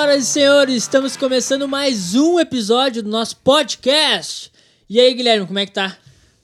Senhoras e senhores, estamos começando mais um episódio do nosso podcast. E aí, Guilherme, como é que tá?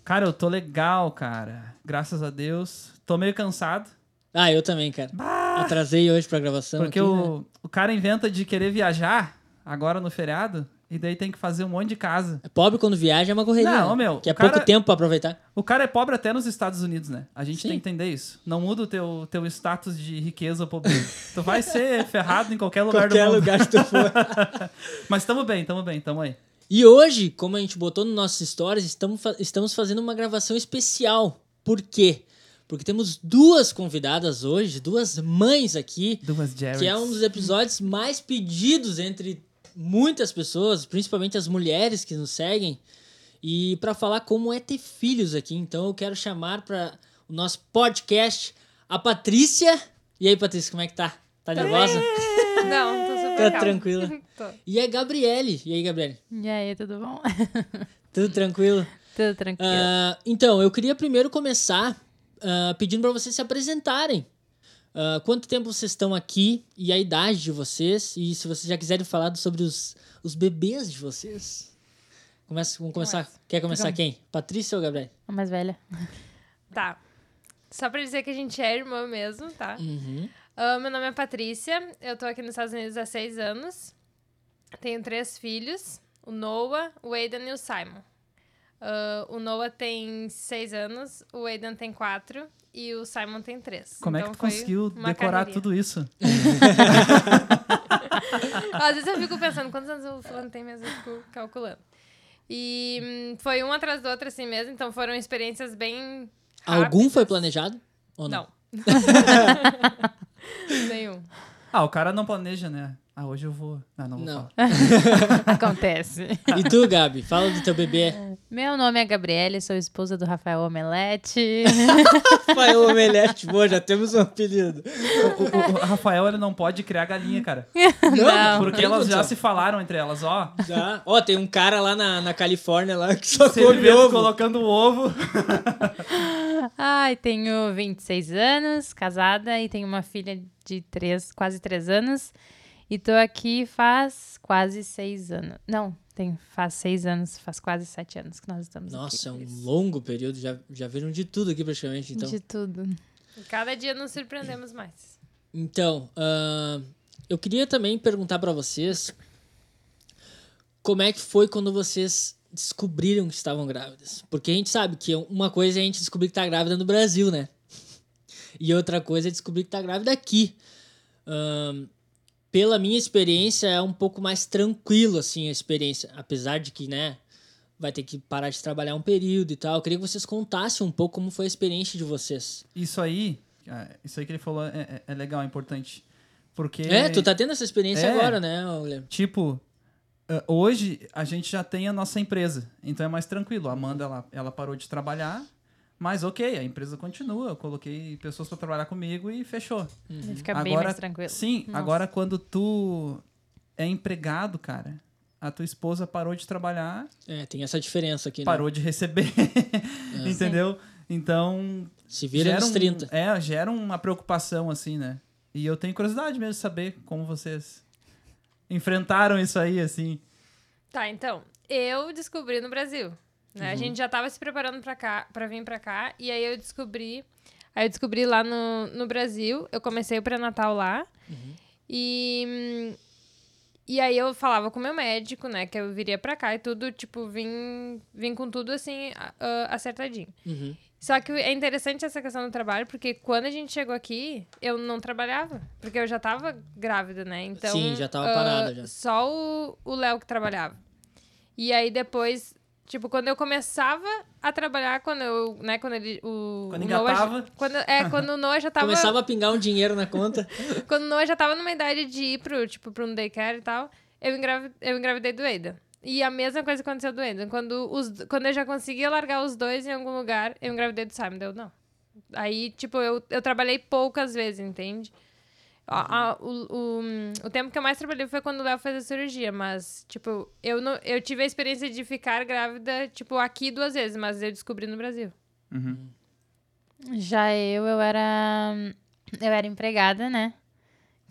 Cara, eu tô legal, cara. Graças a Deus. Tô meio cansado. Ah, eu também, cara. Bah! Atrasei hoje pra gravação. Porque aqui, o, né? o cara inventa de querer viajar agora no feriado e daí tem que fazer um monte de casa. É Pobre quando viaja é uma correria. Não, né? meu, Que é cara- pouco tempo pra aproveitar. O cara é pobre até nos Estados Unidos, né? A gente Sim. tem que entender isso. Não muda o teu, teu status de riqueza ou pobreza. tu vai ser ferrado em qualquer lugar Qualquer do mundo. lugar que tu for. Mas tamo bem, tamo bem, tamo aí. E hoje, como a gente botou nos nossos stories, estamos, estamos fazendo uma gravação especial. Por quê? Porque temos duas convidadas hoje, duas mães aqui, Duas Jerrys. que é um dos episódios mais pedidos entre muitas pessoas, principalmente as mulheres que nos seguem, e para falar como é ter filhos aqui. Então eu quero chamar para o nosso podcast a Patrícia. E aí, Patrícia, como é que tá? Tá nervosa? Não, tô super Tá calma. tranquila. Tô. E a Gabriele. E aí, Gabriele? E aí, tudo bom? Tudo tranquilo? tudo tranquilo. Ah, então, eu queria primeiro começar ah, pedindo para vocês se apresentarem. Ah, quanto tempo vocês estão aqui e a idade de vocês? E se vocês já quiserem falar sobre os, os bebês de vocês. Começa, vamos começar. Começa. Quer começar Vamos. quem? Patrícia ou Gabriel? A mais velha. Tá. Só pra dizer que a gente é irmã mesmo, tá? Uhum. Ah, meu nome é Patrícia, eu tô aqui nos Estados Unidos há seis anos. Tenho três filhos, o Noah, o Aidan e o Simon. Ah, o Noah tem seis anos, o Aidan tem quatro e o Simon tem três. Como é Então que tu foi conseguiu decorar tudo isso? Às vezes eu fico pensando quantos anos o fulano tem mesmo, eu fico calculando. E hum, foi um atrás do outro assim mesmo, então foram experiências bem Algum foi rápidas. planejado? Ou não? Não. Nenhum. Ah, o cara não planeja, né? Ah, hoje eu vou. Ah, não vou Não. falar. Acontece. E tu, Gabi? Fala do teu bebê. Meu nome é Gabriele, sou esposa do Rafael Omelete. Pai Omelete. Boa, já temos um apelido. O, o- o Rafael, ele não pode criar galinha, cara. Não. Porque tem elas já condição. se falaram entre elas, ó. Já. Ó, tem um cara lá na, na Califórnia lá que só come ovo. colocando o ovo. Ai, tenho 26 anos, casada e tenho uma filha de três, quase 3 anos. E tô aqui faz quase 6 anos. Não, tem, faz 6 anos, faz quase 7 anos que nós estamos Nossa, é aqui. um longo período. Já, já viram de tudo aqui praticamente, então. De tudo. Cada dia nos surpreendemos mais. Então, ahn, eu queria também perguntar pra vocês como é que foi quando vocês descobriram que estavam grávidas. Porque a gente sabe que uma coisa é a gente descobrir que tá grávida no Brasil, né? E outra coisa é descobrir que tá grávida aqui. Ahn, pela minha experiência, é um pouco mais tranquilo, assim, a experiência. Apesar de que, né, vai ter que parar de trabalhar um período e tal. Eu queria que vocês contassem um pouco como foi a experiência de vocês. Isso aí, ah, isso aí que ele falou é, é- é legal, é importante. Porque. É, tu tá tendo essa experiência É. agora, né, Guilherme? Tipo, ah, hoje a gente já tem a nossa empresa. Então é mais tranquilo. A Amanda, ela, ela parou de trabalhar. Mas ok, a empresa continua. Eu coloquei pessoas pra trabalhar comigo e fechou. Ele fica bem mais tranquilo. Sim, Nossa. agora quando tu é empregado, cara, a tua esposa parou de trabalhar, É, tem essa diferença aqui, né? parou de receber. entendeu? Então. Se vira nos um- 30. É, gera uma preocupação, assim, né? E eu tenho curiosidade mesmo de saber como vocês enfrentaram isso aí, assim. Tá, então, eu descobri no Brasil. Né? Uhum. A gente já tava se preparando pra cá, para vir pra cá, e aí eu descobri, aí eu descobri lá no, no Brasil, eu comecei o pré-natal lá. Uhum. E e aí eu falava com o meu médico, né, que eu viria pra cá e tudo, tipo, vim, vim com tudo assim a- acertadinho. Uhum. Só que é interessante essa questão do trabalho, porque quando a gente chegou aqui, eu não trabalhava. Porque eu já tava grávida, né? Então. Sim, já tava ah, parada já. Só o o Léo que trabalhava. E aí depois, tipo, quando eu começava a trabalhar, quando eu, né, quando ele. O, Quando o Noah engatava. já- quando, é, quando o Noah já tava. Começava a pingar um dinheiro na conta. Quando o Noah já tava numa idade de ir pro, tipo, pro um daycare e tal, eu, engravi, eu engravidei do Aida. E a mesma coisa aconteceu do Aida. Quando, os, quando eu já conseguia largar os dois em algum lugar, eu engravidei do Simon. Deu, não. Aí, tipo, eu, eu trabalhei poucas vezes, entende? A- a- o, o, o tempo que eu mais trabalhei foi quando o Léo fez a cirurgia, mas, tipo, eu, não, eu tive a experiência de ficar grávida, tipo, aqui duas vezes, mas eu descobri no Brasil. Uhum. Já eu, eu era. Eu era empregada, né?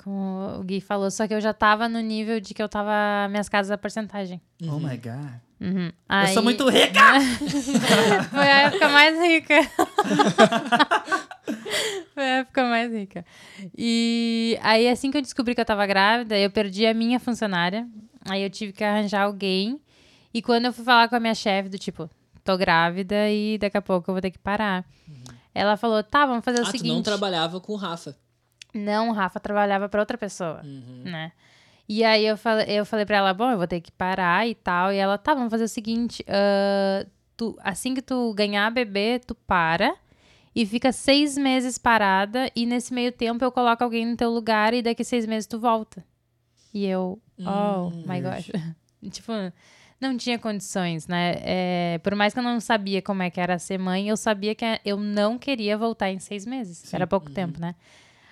como o Gui falou, só que eu já tava no nível de que eu tava minhas casas a porcentagem. Oh my God. Uhum. Eu sou Aí- muito rica! Foi a época mais rica. A época mais rica. E aí, assim que eu descobri que eu tava grávida, eu perdi a minha funcionária. Aí eu tive que arranjar alguém. E quando eu fui falar com a minha chefe, do tipo, tô grávida e daqui a pouco eu vou ter que parar. Ela falou, tá, vamos fazer o ah, tu seguinte. não trabalhava com o Rafa. Não, o Rafa trabalhava pra outra pessoa, Uhum. né? E aí eu falei, eu falei pra ela, bom, eu vou ter que parar e tal. E ela, tá, vamos fazer o seguinte, ah, tu, assim que tu ganhar bebê, tu para e fica seis meses parada e nesse meio tempo eu coloco alguém no teu lugar e daqui seis meses tu volta. E eu, oh Hum, my gosh. tipo, não tinha condições, né? É, por mais que eu não sabia como é que era ser mãe, eu sabia que eu não queria voltar em seis meses. Sim. Era pouco tempo, né?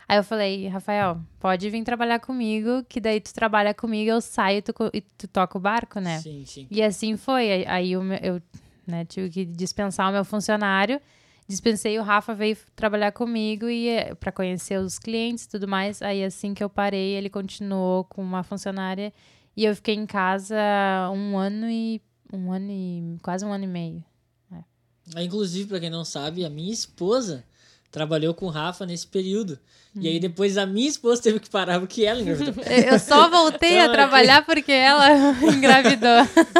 Aí eu falei, Rafael, pode vir trabalhar comigo, que daí tu trabalha comigo, eu saio e tu, e tu toca o barco, né? Sim, sim. E assim foi. Aí- meu- eu né, tive que dispensar o meu funcionário. Dispensei, o Rafa veio trabalhar comigo e para conhecer os clientes e tudo mais. Aí assim que eu parei, ele continuou com uma funcionária e eu fiquei em casa um ano e um ano e quase um ano e meio. Ah, Inclusive, pra quem não sabe, a minha esposa trabalhou com o Rafa nesse período. E Hum. aí depois a minha esposa teve que parar porque ela engravidou. Eu só voltei a Então, trabalhar porque ela engravidou.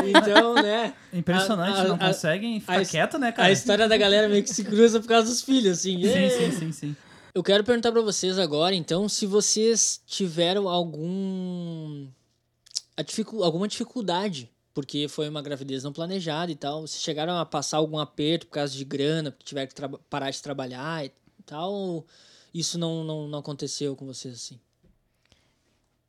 então, né? Impressionante, A- a- não a- conseguem ficar a- quieto, né, A cara? história da galera meio que se cruza por causa dos filhos, assim. Sim, sim, sim, sim. Eu quero perguntar pra vocês agora, então, se vocês tiveram algum a dificu- alguma dificuldade, porque foi uma gravidez não planejada e tal. Se chegaram a passar algum aperto por causa de grana, porque tiveram que traba- parar de trabalhar e tal, ou isso não, não, não aconteceu com vocês assim?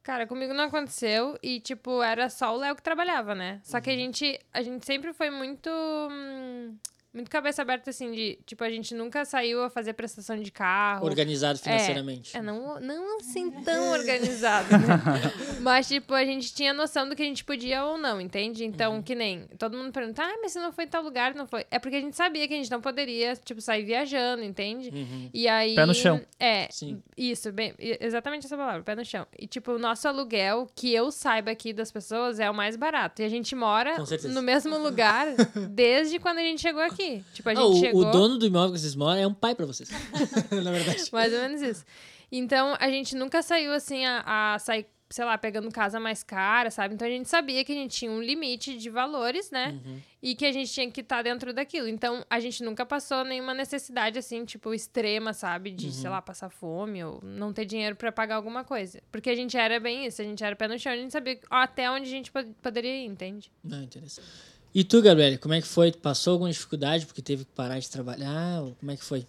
Cara, comigo não aconteceu e, tipo, era só o Léo que trabalhava, né? Só que a gente, a gente sempre foi muito. hum, muito cabeça aberta, assim, de. Tipo, a gente nunca saiu a fazer prestação de carro. Organizado financeiramente. É, não, não assim tão organizado, né? Mas, tipo, a gente tinha noção do que a gente podia ou não, entende? Então, que nem todo mundo pergunta, ah, mas você não foi em tal lugar, não foi. É porque a gente sabia que a gente não poderia, tipo, sair viajando, entende? Uhum. E aí. Pé no chão. É, Sim. isso, bem, exatamente essa palavra, pé no chão. E, tipo, o nosso aluguel, que eu saiba aqui das pessoas, é o mais barato. E a gente mora no mesmo lugar desde quando a gente chegou aqui. Tipo, a Ah, gente o, chegou. o dono do imóvel que vocês moram é um pai pra vocês. Na verdade. Mais ou menos isso. Então, a gente nunca saiu assim a, a sair, sei lá, pegando casa mais cara, sabe? Então a gente sabia que a gente tinha um limite de valores, né? Uhum. E que a gente tinha que estar dentro daquilo. Então, a gente nunca passou nenhuma necessidade assim, tipo, extrema, sabe? De, sei lá, passar fome ou não ter dinheiro pra pagar alguma coisa. Porque a gente era bem isso, a gente era pé no chão, a gente sabia até onde a gente po- poderia ir, entende? Não, interessante. E tu, Gabriele, como é que foi? Passou alguma dificuldade porque teve que parar de trabalhar? Ou como é que foi?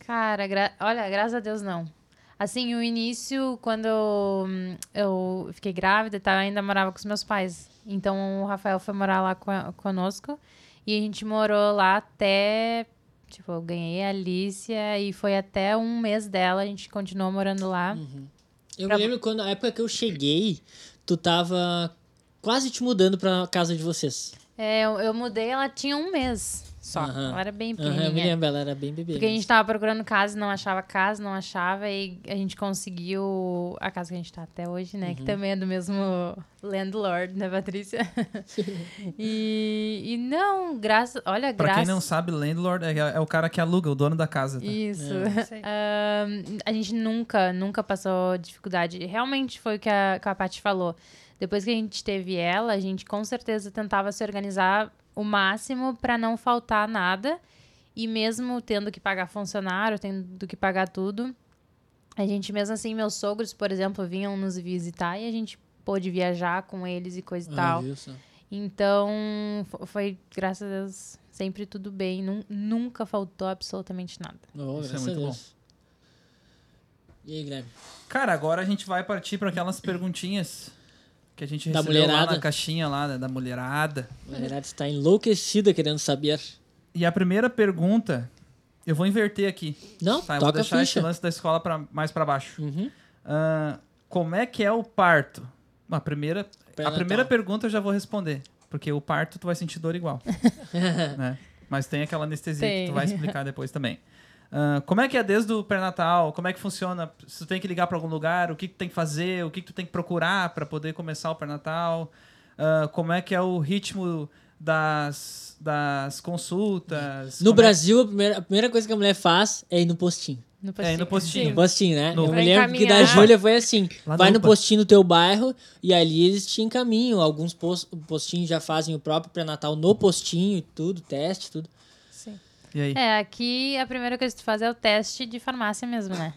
Cara, gra- olha, graças a Deus não. Assim, o início, quando eu, eu fiquei grávida e tal, eu ainda morava com os meus pais. Então o Rafael foi morar lá co- conosco e a gente morou lá até. Tipo, eu ganhei a Alicia e foi até um mês dela, a gente continuou morando lá. Eu Pra- me lembro quando, na época que eu cheguei, tu tava quase te mudando pra casa de vocês. É, eu, eu mudei, ela tinha um mês só. Ela era bem Aham, eu me pequenininha. lembro, ela era bem bebê. Porque a mesmo. gente tava procurando casa, não achava casa, não achava, e a gente conseguiu a casa que a gente tá até hoje, né? Uhum. Que também é do mesmo landlord, né, Patrícia? e, e não, graças. Olha, Pra graças. quem não sabe, landlord é, é o cara que aluga, o dono da casa. Tá? Isso. Sei. Ahn, a gente nunca, nunca passou dificuldade. Realmente foi o que a, que a Paty falou. Depois que a gente teve ela, a gente com certeza tentava se organizar o máximo para não faltar nada. E mesmo tendo que pagar funcionário, tendo que pagar tudo, a gente, mesmo assim, meus sogros, por exemplo, vinham nos visitar e a gente pôde viajar com eles e coisa e Ah, tal. só? Então, fo- foi, graças a Deus, sempre tudo bem. Nun- nunca faltou absolutamente nada. Oh, Isso é muito Deus. E aí, Guilherme? Cara, agora a gente vai partir para aquelas perguntinhas que a gente Da recebeu lá mulherada. na caixinha lá, né, da mulherada. A mulherada está enlouquecida querendo saber. E a primeira pergunta, eu vou inverter aqui. Não, Tá, eu vou deixar esse lance da escola pra, mais para baixo. Uhum. Ah, como é que é o parto? A primeira, a primeira pergunta eu já vou responder, porque o parto tu vai sentir dor igual. né? Mas tem aquela anestesia que Tem. tu vai explicar depois também. Ah, como é que é desde o pré-natal? Como é que funciona? Se tu tem que ligar para algum lugar, o que, que tu tem que fazer, o que, que tu tem que procurar para poder começar o pré-natal? Ah, como é que é o ritmo das, das consultas? No Como é- Brasil, a primeira, a primeira coisa que a mulher faz é ir no postinho. No É, no postinho. No postinho, né? No- Eu me lembro que da. Júlia foi assim. Lá vai no postinho do teu bairro e ali eles te encaminham. Alguns pos- postinhos já fazem o próprio pré-natal no postinho e tudo, teste, tudo. E aí? É, aqui a primeira coisa que tu faz é o teste de farmácia mesmo, né?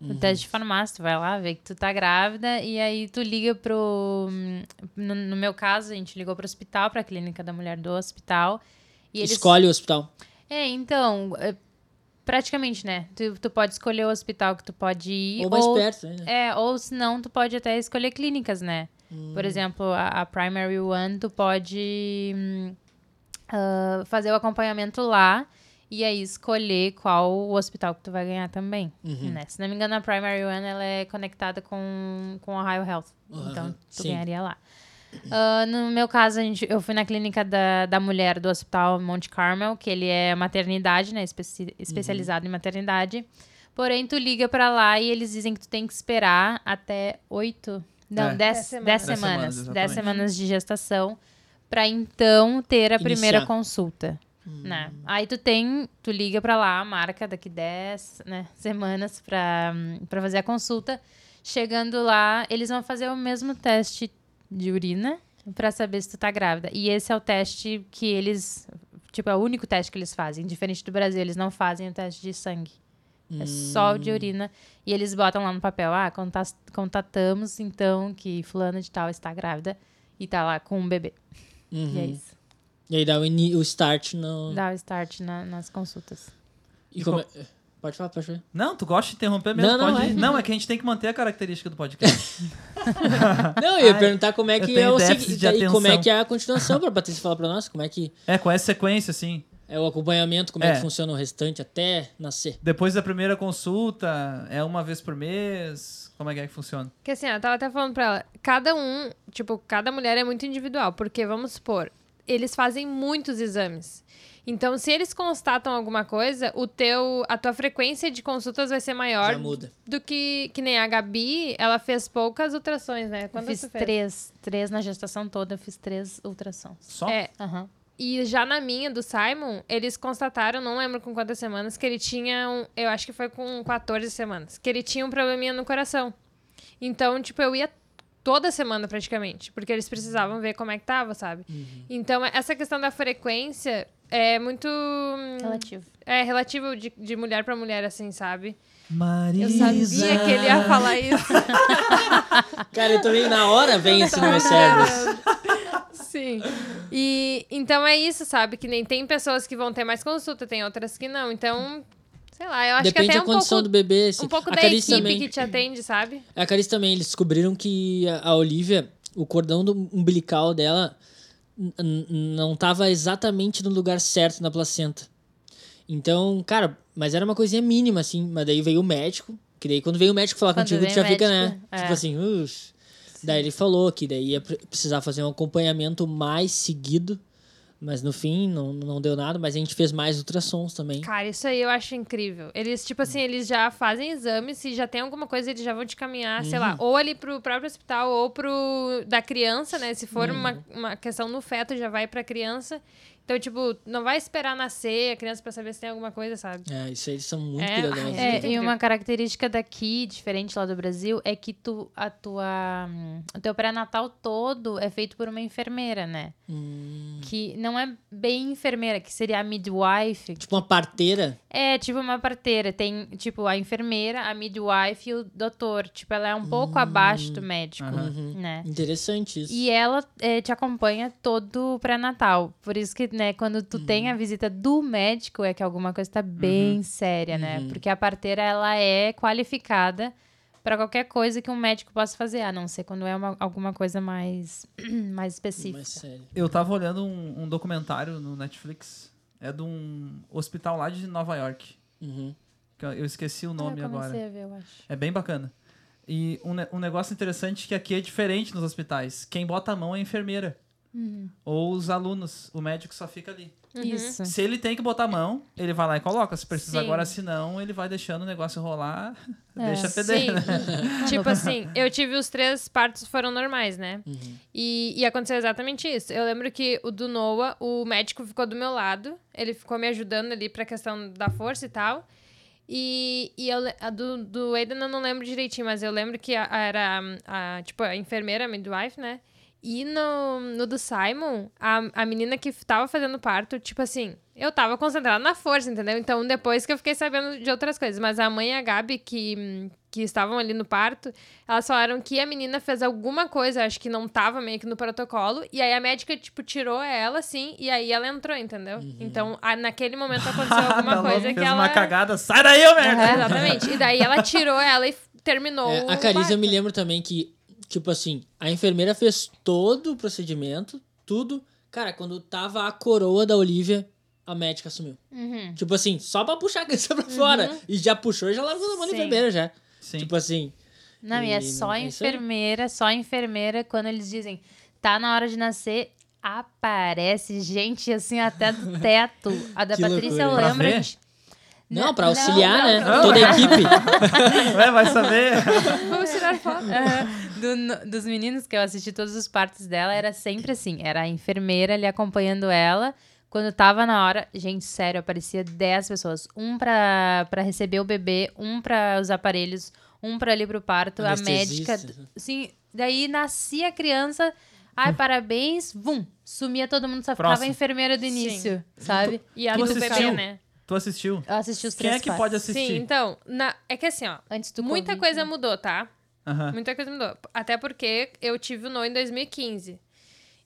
O teste de farmácia, tu vai lá, vê que tu tá grávida e aí tu liga pro. No, no meu caso, a gente ligou pro hospital, pra clínica da mulher do hospital. E eles... Escolhe o hospital. É, então, é, praticamente, né? Tu, tu pode escolher o hospital que tu pode ir. Ou mais perto, né? É, ou se não, tu pode até escolher clínicas, né? Por exemplo, a, a Primary One, tu pode hum, ah, fazer o acompanhamento lá e aí escolher qual o hospital que tu vai ganhar também, né? Se não me engano, a Primary One, ela é conectada com, com a Ohio Health. Aham, Então, tu sim. ganharia lá. Ah, no meu caso, a gente, eu fui na clínica da, da mulher do Hospital Monte Carmel, que ele é maternidade, né? Especi- especializado em maternidade. Porém, tu liga pra lá e eles dizem que tu tem que esperar até oito, não, É. dez, Dez semanas. dez semanas, dez semanas de gestação pra então ter a primeira Iniciar. consulta. Né? Aí tu tem, tu liga pra lá, marca daqui 10 né, semanas pra, hum, pra fazer a consulta. Chegando lá, eles vão fazer o mesmo teste de urina pra saber se tu tá grávida. E esse é o teste que eles, tipo, é o único teste que eles fazem. Diferente do Brasil, eles não fazem o teste de sangue. É só o de urina. E eles botam lá no papel, ah, conta- contatamos então que fulana de tal está grávida e tá lá com um bebê. E é isso. E aí dá o, o start no. Dá o start na- nas consultas. E como é- Pode falar, pode falar. Não, tu gosta de interromper mesmo? Não, não, pode é. Não, é que a gente tem que manter a característica do podcast. Não, eu ia Ai, perguntar como é que é o déficit segui- de e como é que é a continuação pra Patrícia falar pra nós, como é que é, com essa sequência, assim. É o acompanhamento, como é, É. que funciona o restante até nascer. Depois da primeira consulta, é uma vez por mês? Como é que é que funciona? Que assim, eu tava até falando pra ela, cada um, tipo, cada mulher é muito individual, porque vamos supor, eles fazem muitos exames. Então, se eles constatam alguma coisa, o teu, a tua frequência de consultas vai ser maior Já muda. do que que nem a Gabi, ela fez poucas ultrações, né? Eu Quando fiz três, três na gestação toda, eu fiz três ultrassons. Só? É, Aham. E já na minha, do Simon, eles constataram, não lembro com quantas semanas, que ele tinha um. Eu acho que foi com 14 semanas. Que ele tinha um probleminha no coração. Então, tipo, eu ia toda semana praticamente. Porque eles precisavam ver como é que tava, sabe? Então, essa questão da frequência é muito. hum, Relativo. É relativo de, de mulher pra mulher, assim, sabe? Marisa. Eu sabia que ele ia falar isso. Cara, eu também na hora vem isso no meu cérebro. Sim. E então é isso, sabe? Que nem tem pessoas que vão ter mais consulta, tem outras que não. Então, sei lá, eu acho Depende que até da um condição pouco, do bebê. assim. um pouco a da Carice equipe também. que te atende, sabe? A Carice também, eles descobriram que a Olivia, o cordão do umbilical dela não tava exatamente no lugar certo na placenta. Então, cara, mas era uma coisinha mínima, assim. Mas daí veio o médico, que daí quando veio o médico falar Quando contigo, tu já o fica, médico, né? é. Tipo assim, Daí ele falou que daí ia pre- precisar fazer um acompanhamento mais seguido. Mas no fim, não, não deu nada. Mas a gente fez mais ultrassons também. Cara, isso aí eu acho incrível. Eles, tipo assim, eles já fazem exames, se já tem alguma coisa, eles já vão te caminhar, sei lá, ou ali pro próprio hospital, ou pro da criança, né? Se for uma, uma questão no feto, já vai pra criança. Então, tipo, não vai esperar nascer a criança pra saber se tem alguma coisa, sabe? É, isso aí eles são muito É, cuidadosos. É, muito e uma característica daqui, diferente lá do Brasil, é que tu, a tua, hum, o teu pré-natal todo é feito por uma enfermeira, né? Hum, Que não é bem enfermeira, que seria a midwife. tipo uma parteira. É, tipo uma parteira. Tem, tipo, a enfermeira, a midwife e o doutor. Tipo, ela é um pouco abaixo do médico, Aham. né? Interessante isso. E ela eh, te acompanha todo o pré-natal. Por isso que, né, quando tu tem a visita do médico, é que alguma coisa tá bem séria, né? Porque a parteira, ela é qualificada para qualquer coisa que um médico possa fazer, a não ser quando é uma- alguma coisa mais, mais específica. Sério. Eu tava olhando um, um documentário no Netflix. É de um hospital lá de Nova York. Uhum. eu- esqueci o nome Ah, eu agora. ver, eu acho. É bem bacana. E um, ne- um negócio interessante é que aqui é diferente nos hospitais. Quem bota a mão é a enfermeira. Ou os alunos. O médico só fica ali. Isso. Se ele tem que botar a mão, ele vai lá e coloca. Se precisa Sim. agora, se não, ele vai deixando o negócio rolar, É. deixa feder. Né? tipo assim, eu tive os três partos foram normais, né? Uhum. E, e aconteceu exatamente isso. Eu lembro que o do Noah, o médico ficou do meu lado. Ele ficou me ajudando ali pra questão da força e tal. E, e eu, a do, do Aiden eu não lembro direitinho, mas eu lembro que a- a- era a, a, tipo, a enfermeira, a midwife, né? E no, no do Simon, a, a menina que tava fazendo parto, tipo assim, eu tava concentrada na força, entendeu? Então, depois que eu fiquei sabendo de outras coisas. Mas a mãe e a Gabi, que, que estavam ali no parto, elas falaram que a menina fez alguma coisa, acho que não tava meio que no protocolo. E aí a médica, tipo, tirou ela, assim, e aí ela entrou, entendeu? Então, a- naquele momento aconteceu alguma Tá coisa que fez ela. uma cagada. Sai daí, ô merda! É, exatamente. E daí ela tirou ela e terminou. É, a o Cariza, eu me lembro também que, tipo assim, a enfermeira fez todo o procedimento, tudo. Cara, quando tava a coroa da Olivia, a médica assumiu. Uhum. Tipo assim, só pra puxar a criança pra fora. E já puxou e já largou na mão da enfermeira já. Sim. Tipo assim. Não, e é E só é enfermeira, só enfermeira, quando eles dizem, tá na hora de nascer, aparece gente assim até do teto. A da Que Patrícia, loucura. Pra lembro. ver? a gente- Não, pra não, auxiliar, não, né? não. Toda a equipe. Ué, vai saber. Vamos tirar foto. Do- no- dos meninos que eu assisti todos os partos dela, era sempre assim. Era a enfermeira ali acompanhando ela. Quando tava na hora, gente, sério, aparecia 10 pessoas. Um pra, pra receber o bebê, um pra os aparelhos, um pra ir pro parto, a médica. Sim, daí nascia a criança. Ai, parabéns, vum, sumia todo mundo, só ficava Próximo. a enfermeira do início, sabe? E a do bebê, né? Tu assistiu? Eu assisti os Quem três é que partos. pode assistir? Sim, então, na- é que assim, ó, Antes do muita Covid, coisa né? mudou, tá? Aham. Muita coisa mudou. Até porque eu tive o No em 2015.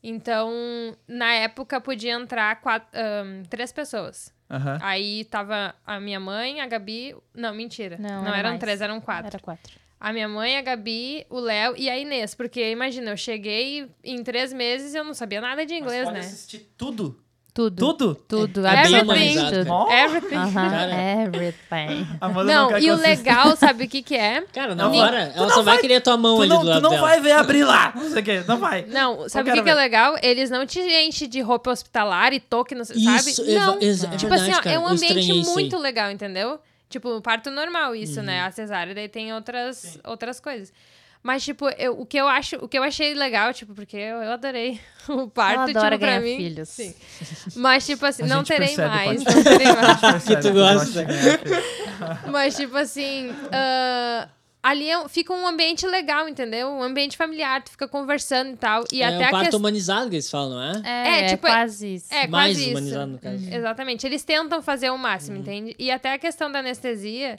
Então, na época, podia entrar quatro, ahn, três pessoas. Aham. Aí tava a minha mãe, a Gabi. Não, mentira. Não, Não, era eram mais. três, eram quatro. Era quatro. A minha mãe, a Gabi, o Léo e a Inês. Porque, imagina, eu cheguei em três meses e eu não sabia nada de inglês, Mas pode né? assistir tudo? Tudo. Tudo? Tudo, É tudo. cara. Ó, Everything. Aham, Cara. everything. Não, e que o legal, sabe o que que é? Cara, na Não, hora, tu ela não só vai vai- querer tua mão Tu ali não, do tu lado não dela. vai ver abrir lá. Não sei o quê. Não vai. Não, sabe o que, que é ver. legal? Eles não te enchem de roupa hospitalar e toque, não sei, Isso, sabe? eva- Não. exa- é tipo verdade, assim, ó, cara, é um ambiente isso muito legal, entendeu? Tipo, parto normal isso, né? Uhum. A cesárea daí tem outras, outras coisas. Mas, tipo, eu, o, que eu acho, o que eu achei legal, tipo, porque eu, eu adorei o parto, Ela adora tipo, pra ganhar mim. filhos. Sim. Mas, tipo assim, não terei percebe, mais, não terei mais. Percebe tu eu gosta. gosto de ganhar, filho. Mas, tipo assim, ah, ali é um- fica um ambiente legal, entendeu? Um ambiente familiar, tu fica conversando e tal. E é até o a parto questão. humanizado que eles falam, não é? É, É, é, tipo, quase isso. É, Mais quase isso. humanizado, no caso. Exatamente. Eles tentam fazer o máximo, entende? E até a questão da anestesia,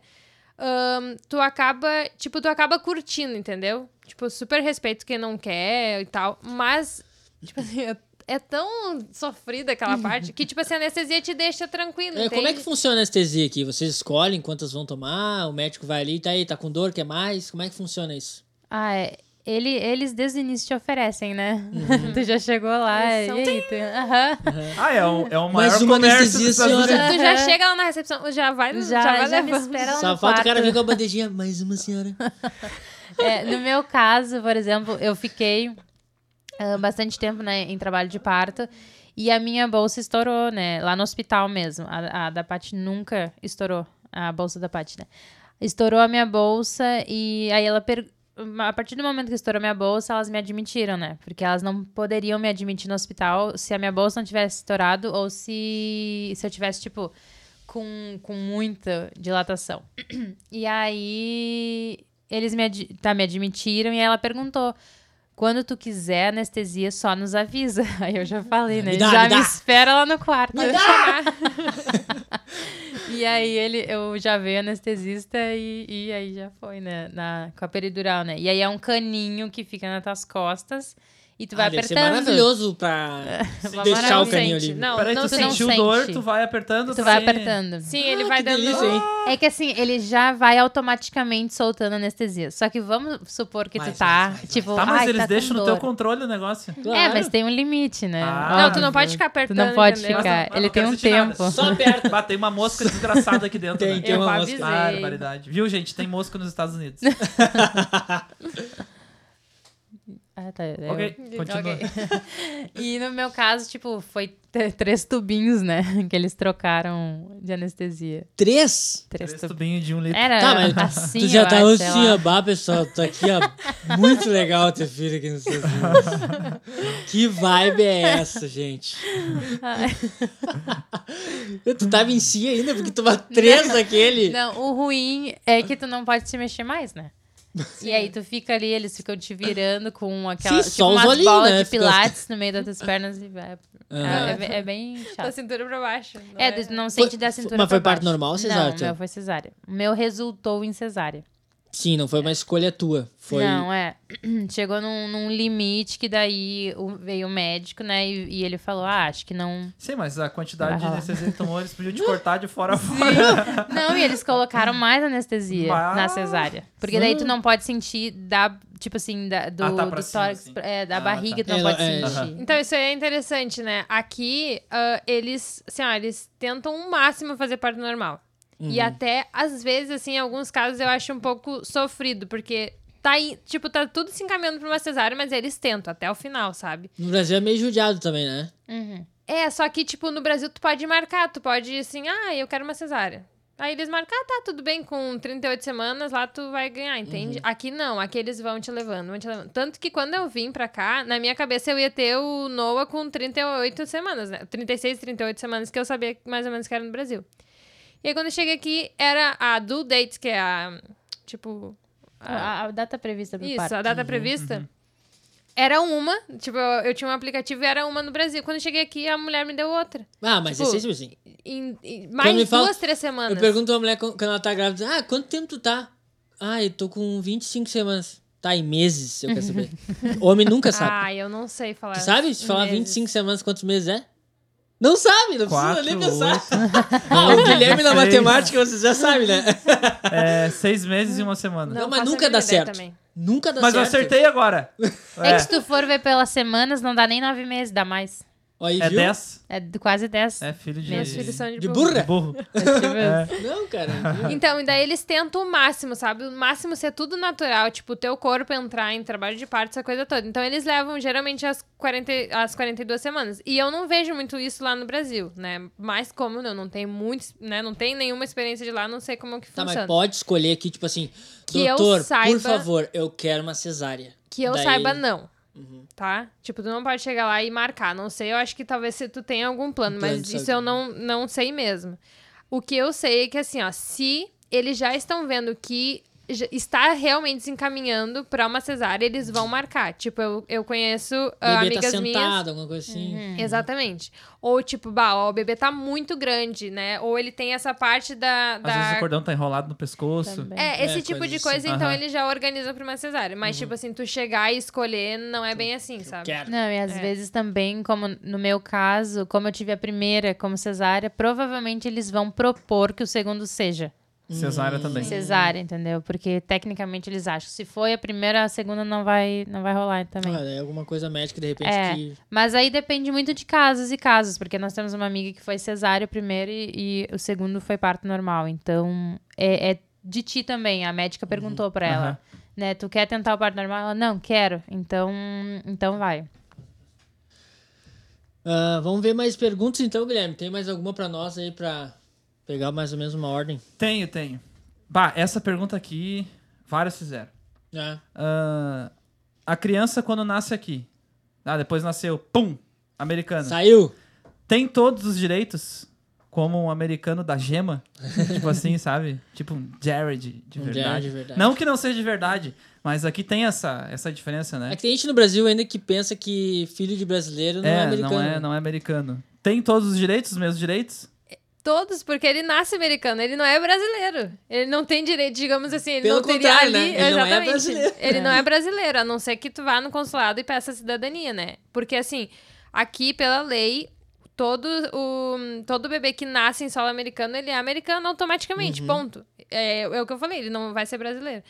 ahn, tu acaba, tipo, tu acaba curtindo, entendeu? Tipo, super respeito quem não quer e tal, mas, tipo assim, é, é tão sofrida aquela parte que, tipo assim, a anestesia te deixa tranquilo, É, como é que funciona a anestesia aqui? Vocês escolhem quantas vão tomar, o médico vai ali, tá aí, tá com dor, quer mais? Como é que funciona isso? Ah, é. Ele, eles desde o início te oferecem, né? Uhum. tu já chegou lá. E aí, tu... Aham. Ah, é o, é o Mais maior uma comércio anestesia, dos Estados senhora. Unidos. Tu já chega lá na recepção, já vai, já, Já, vai já me levando. espera lá Só no falta o cara quarto. vir com a bandejinha, mais uma senhora. É, no meu caso, por exemplo, eu fiquei ah, bastante tempo né, em trabalho de parto e a minha bolsa estourou, né? Lá no hospital mesmo. A, a da Paty nunca estourou, a bolsa da Paty, né? Estourou a minha bolsa e aí ela per... A partir do momento que estourou minha bolsa, elas me admitiram, né? Porque elas não poderiam me admitir no hospital se a minha bolsa não tivesse estourado ou se, se eu tivesse, tipo, com, com muita dilatação. E aí eles me, ad- tá, me admitiram e ela perguntou. Quando tu quiser anestesia, só nos avisa. Aí eu já falei, né? Me dá, já me me, espera lá no quarto. Me dá. e aí ele, eu já veio anestesista e, e aí já foi, né? Na, com a peridural, né? E aí é um caninho que fica nas tuas costas e tu vai Ah, deve ser apertando. maravilhoso pra deixar o caninho ali. Não, Peraí, não tu tu não sentiu sente. dor, tu vai apertando. Tu vai assim. apertando. Sim, ele Ah, vai dando... delícia, hein? É que assim, ele já vai automaticamente soltando anestesia. Só que vamos supor que Vai, tu tá, vai, vai. tipo, Tá, mas ai, eles tá deixam no teu controle o negócio. É, Claro. mas tem um limite, né? Ah, Não, tu não pode ficar Tu apertando, não pode entendeu? ficar. Mas não- Ele não tem um sentir nada. tempo. Só aperta. Bah, tem uma mosca desgraçada aqui dentro. Tem, né? tem Eu uma mosca. Barbaridade. Viu, gente? Tem mosca nos Estados Unidos. Ah, tá. eu- Ok, continua. Ok. e no meu caso, tipo, foi três tubinhos, né? Que eles trocaram de anestesia. Três? Três Três tubinhos. tubinhos de um litro. Era Tá, mas assim, tu já tá assim, bah, pessoal, tô aqui, ó. Muito legal ter filho aqui nos Estados Unidos. que vibe é essa, gente? tu tava em si ainda, porque tu vai três daquele. Não, o ruim é que tu não pode se mexer mais, né? E aí tu fica ali, eles ficam te virando com aquela, Sim, tipo umas olhinhos, bolas né? de Fica- pilates no meio das tuas pernas e vai. Aham. É, é bem- é bem Da chato. cintura pra baixo. não É, tu não sente da cintura mas foi baixo. normal ou cesárea, Não, meu foi cesárea. O meu resultou em cesárea. Sim, não foi uma escolha tua. Foi. Não, é. Chegou num, num limite que daí veio o médico, né? E, e ele falou: Ah, acho que não. Sim, mas a quantidade de anestesia que tomou, eles podiam te cortar de fora a fora. Não, e eles colocaram mais anestesia Mas- na cesárea. Porque daí tu não pode sentir da, tipo assim, da, do, Ah, tá, do cima, tórax, assim. é, da Ah, barriga, tá. tu não É, pode é, sentir. Então, isso aí é interessante, né? Aqui, ah, eles, assim, ó, eles tentam o máximo fazer parto normal. E até, às vezes, assim, em alguns casos eu acho um pouco sofrido, porque tá, aí, tipo, tá tudo se encaminhando pra uma cesárea, mas eles tentam até o final, sabe? No Brasil é meio judiado também, né? Uhum. É, só que, tipo, no Brasil tu pode marcar, tu pode, assim, ah, eu quero uma cesárea. Aí eles marcam, ah, tá, tudo bem, com 38 semanas lá tu vai ganhar, entende? Aqui não, aqui eles vão te levando, vão te levando. Tanto que quando eu vim pra cá, na minha cabeça eu ia ter o Noah com 38 semanas, né? 36, 38 semanas, que eu sabia mais ou menos que era no Brasil. E aí quando eu cheguei aqui, era a due date, que é a, tipo... a- A, a data prevista pro isso, parto. a data prevista. Era uma, tipo, eu, eu tinha um aplicativo e era uma no Brasil. Quando eu cheguei aqui, a mulher me deu outra. Ah, mas Tipo, é sempre assim. Em, em mais fala- duas, três semanas. Eu pergunto a mulher quando ela tá grávida, ah, quanto tempo tu tá? Ah, eu tô com 25 semanas. Tá, em meses, eu quero saber. Homem nunca sabe. Ah, eu não sei falar. tu sabe? Se falar meses. 25 semanas, quantos meses é? Não sabe, não Quatro, precisa nem pensar. oito, Ah, o Guilherme na seis. matemática, vocês já sabem, né? é, seis meses e uma semana. Não, mas faço a nunca dá certo. também. Nunca dá mas eu certo. acertei agora. É que se tu for ver pelas semanas, não dá nem nove meses, dá mais. Aí, É viu? 10. É quase dez. É filho de, Meus filhos são de, De burro. burra? burro. Tipo, Não, cara. Então, e daí eles tentam o máximo, sabe? O máximo ser tudo natural, tipo, o teu corpo entrar em trabalho de parto, essa coisa toda. Então, eles levam geralmente as, 40, e- as 42 semanas. E eu não vejo muito isso lá no Brasil, né? Mas como eu não tenho muitos, né? Não tenho nenhuma experiência de lá, não sei como que Tá, funciona. mas pode escolher aqui, tipo assim, Que eu doutor, por saiba- favor, eu quero uma cesárea. Que eu Daí- saiba, não. Tá? Tipo, tu não pode chegar lá e marcar. Não sei, eu acho que talvez se tu tenha algum plano, plano mas isso saúde. eu não, não sei mesmo. O que eu sei é que, assim, ó, se eles já estão vendo que está realmente se encaminhando pra uma cesárea, eles vão marcar. Tipo, eu, eu conheço O ah, bebê tá amigas minhas. sentado, alguma coisa assim. Exatamente. Ou, tipo, bah, ó, o bebê tá muito grande, né? Ou ele tem essa parte da. Às da... vezes o cordão tá enrolado no pescoço. Também. É, esse É, tipo de coisa, assim. então Aham. ele já organiza pra uma cesárea. Mas, tipo assim, tu chegar e escolher não é bem assim, sabe? Quero. Não, e às É. vezes também, como no meu caso, como eu tive a primeira como cesárea, provavelmente eles vão propor que o segundo seja Cesárea também. cesárea, entendeu? Porque tecnicamente eles acham, se foi a primeira, a segunda não vai, não vai rolar também. Ah, é alguma coisa médica, de repente, É. que... Mas aí depende muito de casos e casos, porque nós temos uma amiga que foi cesárea primeiro e, e o segundo foi parto normal. Então, é, é de ti também. A médica perguntou pra ela, Aham. né? Tu quer tentar o parto normal? Ela, não, quero. Então, então vai. Ah, vamos ver mais perguntas então, Guilherme. Tem mais alguma pra nós aí pra pegar mais ou menos uma ordem? Tenho, tenho. Bah, essa pergunta aqui, vários fizeram. É. Ah, a criança, quando nasce aqui, ah, depois nasceu, pum, americana. Saiu! Tem todos os direitos, como um americano da gema. tipo assim, sabe? Tipo um Jared de Um verdade. Jared de verdade. Não que não seja de verdade, mas aqui tem essa, essa diferença, né? É que tem gente no Brasil ainda que pensa que filho de brasileiro não é, É, americano. não é, não é americano. Tem todos os direitos, os mesmos direitos? Todos, porque ele nasce americano, ele não é brasileiro. Ele não tem direito, digamos assim, ele Pelo não teria ali. né? Ele não é Exatamente. brasileiro. Ele não é brasileiro, a não ser que tu vá no consulado e peça cidadania, né? Porque assim, aqui pela lei, todo o todo bebê que nasce em solo americano, ele é americano automaticamente, Uhum. ponto. É, é o que eu falei, ele não vai ser brasileiro.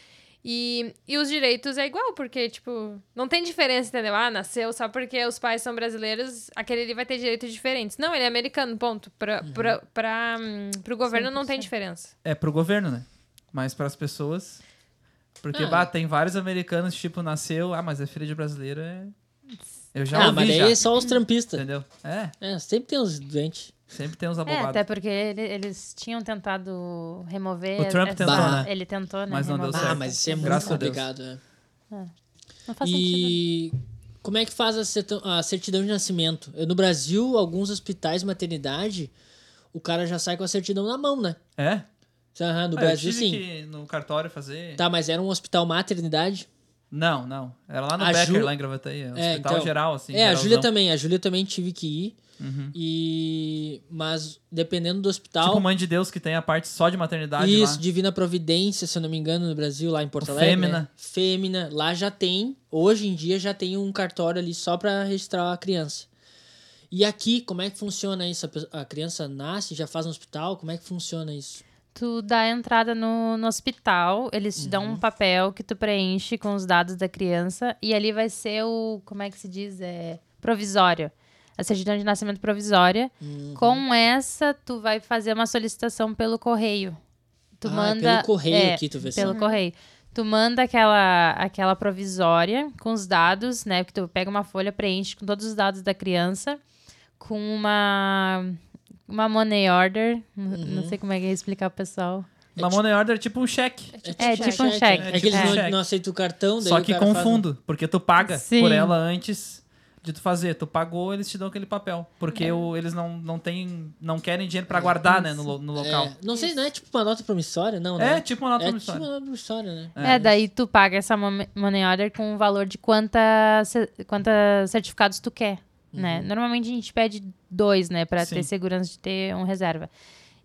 E, e os direitos é igual, porque, tipo, não tem diferença, entendeu? Ah, nasceu só porque os pais são brasileiros, aquele ali vai ter direitos diferentes. Não, ele é americano, ponto. Pra, Uhum. pra, pra, hum, pro governo não tem diferença. É pro governo, né? Mas para as pessoas. Porque, Ah. bah, tem vários americanos, tipo, nasceu, ah, mas é filho de brasileiro, é... Eu já ah, ouvi, mas daí já. é só os trampistas. Entendeu? É, É, sempre tem uns doentes. Sempre tem uns É, abobados. até porque ele- eles tinham tentado remover. O Trump essa- tentou, né? Ele tentou, né? Mas não deu remover certo. Ah, mas isso é muito Graças a Deus. complicado. É. Não faz sentido. E como é que faz a certidão, a certidão de nascimento? Eu, No Brasil, alguns hospitais maternidade, o cara já sai com a certidão na mão, né? É? Aham, no Ah, eu Brasil, tive sim. que ir no cartório fazer... Tá, mas era um hospital maternidade? Não, não. Era lá no A Becker, Ju- lá em Gravataí. é, É, Hospital então. geral, assim. é, a geralzão. Júlia também. A Júlia também tive que ir. Uhum. E... Mas dependendo do hospital... Tipo Mãe de Deus, que tem a parte só de maternidade Isso, lá. Divina Providência, se eu não me engano, no Brasil, lá em Porto O Alegre. Fêmina. né? Fêmina. Lá já tem, hoje em dia já tem um cartório ali só pra registrar a criança. E aqui, como é que funciona isso? A criança nasce, já faz no hospital? Como é que funciona isso? Tu dá a entrada no, no hospital, eles te Uhum. dão um papel que tu preenche com os dados da criança e ali vai ser o, como é que se diz, é provisório. A certidão de nascimento provisória. Uhum. Com essa, tu vai fazer uma solicitação pelo correio. Tu Ah, manda pelo correio é, aqui, tu vê pelo só. correio. Tu manda aquela, aquela provisória com os dados, né? Que tu pega uma folha, preenche com todos os dados da criança, com uma, uma money order. N- Não Uhum. sei como é que é explicar pro pessoal. Uma money order é tipo um cheque. É, tipo um cheque. É que eles É. não, não aceitam o cartão, daí Só o que cara com faz fundo. Porque tu paga Sim. por ela antes de tu fazer. Tu pagou, eles te dão aquele papel. Porque É. o- eles não, não, tem, não querem dinheiro pra guardar, né, no, no local. É, não sei, não é tipo uma nota promissória, não, É, né? tipo uma nota é promissória. tipo uma nota promissória, né? É, daí tu paga essa mo- money order com o valor de quanta, ce- quanta certificados tu quer, né? Normalmente a gente pede dois, né? Pra Sim. ter segurança de ter um reserva.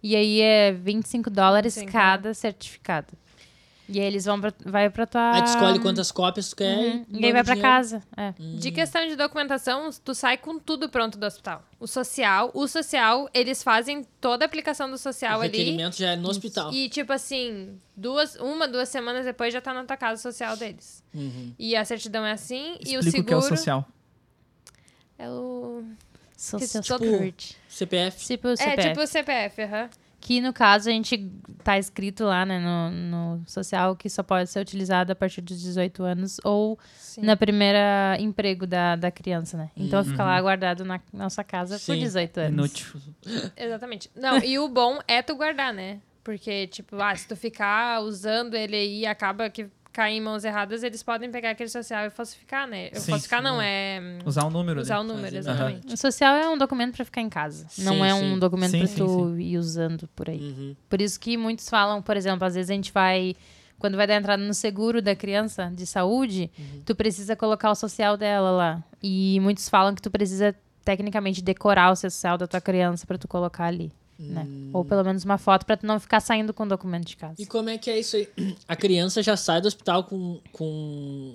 E aí é 25 dólares 25, cada certificado. E aí eles vão pra, vai pra tua... Aí tu escolhe quantas cópias tu quer Uhum. e aí vai o pra dinheiro. casa. É. De questão de documentação, tu sai com tudo pronto do hospital. O social, o social, eles fazem toda a aplicação do O social ali. requerimento já é no hospital. E, tipo assim, duas, uma, duas semanas depois já tá na tua casa social deles. Uhum. E a certidão é assim, e o Explica o seguro que é o social. é o... Social tipo-. CPF. Tipo o É, CPF. tipo o CPF, aham. Que no caso a gente tá escrito lá, né, no, no social que só pode ser utilizado a partir dos 18 anos ou Sim. na primeira emprego da, da criança, né? Então fica Uhum. lá guardado na nossa casa por Sim. 18 anos. Inútil. Exatamente. Não, e o bom é tu guardar, né? Porque, tipo, ah, se tu ficar usando ele aí e acaba que cair em mãos erradas, eles podem pegar aquele social e falsificar, né? Sim. falsificar não, é Usar o número usar o ali. número, Fazer- exatamente. O social é um documento pra ficar em casa. não Sim, é sim. um documento Sim, pra sim, tu ir usando por aí. Uhum. Por isso que muitos falam, por exemplo, às vezes a gente vai. Quando vai dar entrada no seguro da criança de saúde, Uhum. tu precisa colocar o social dela lá. E muitos falam que tu precisa, tecnicamente, decorar o social da tua criança pra tu colocar ali. Né? Ou pelo menos uma foto pra tu não ficar saindo com o documento de casa. E como é que é isso aí? A criança já sai do hospital com. com...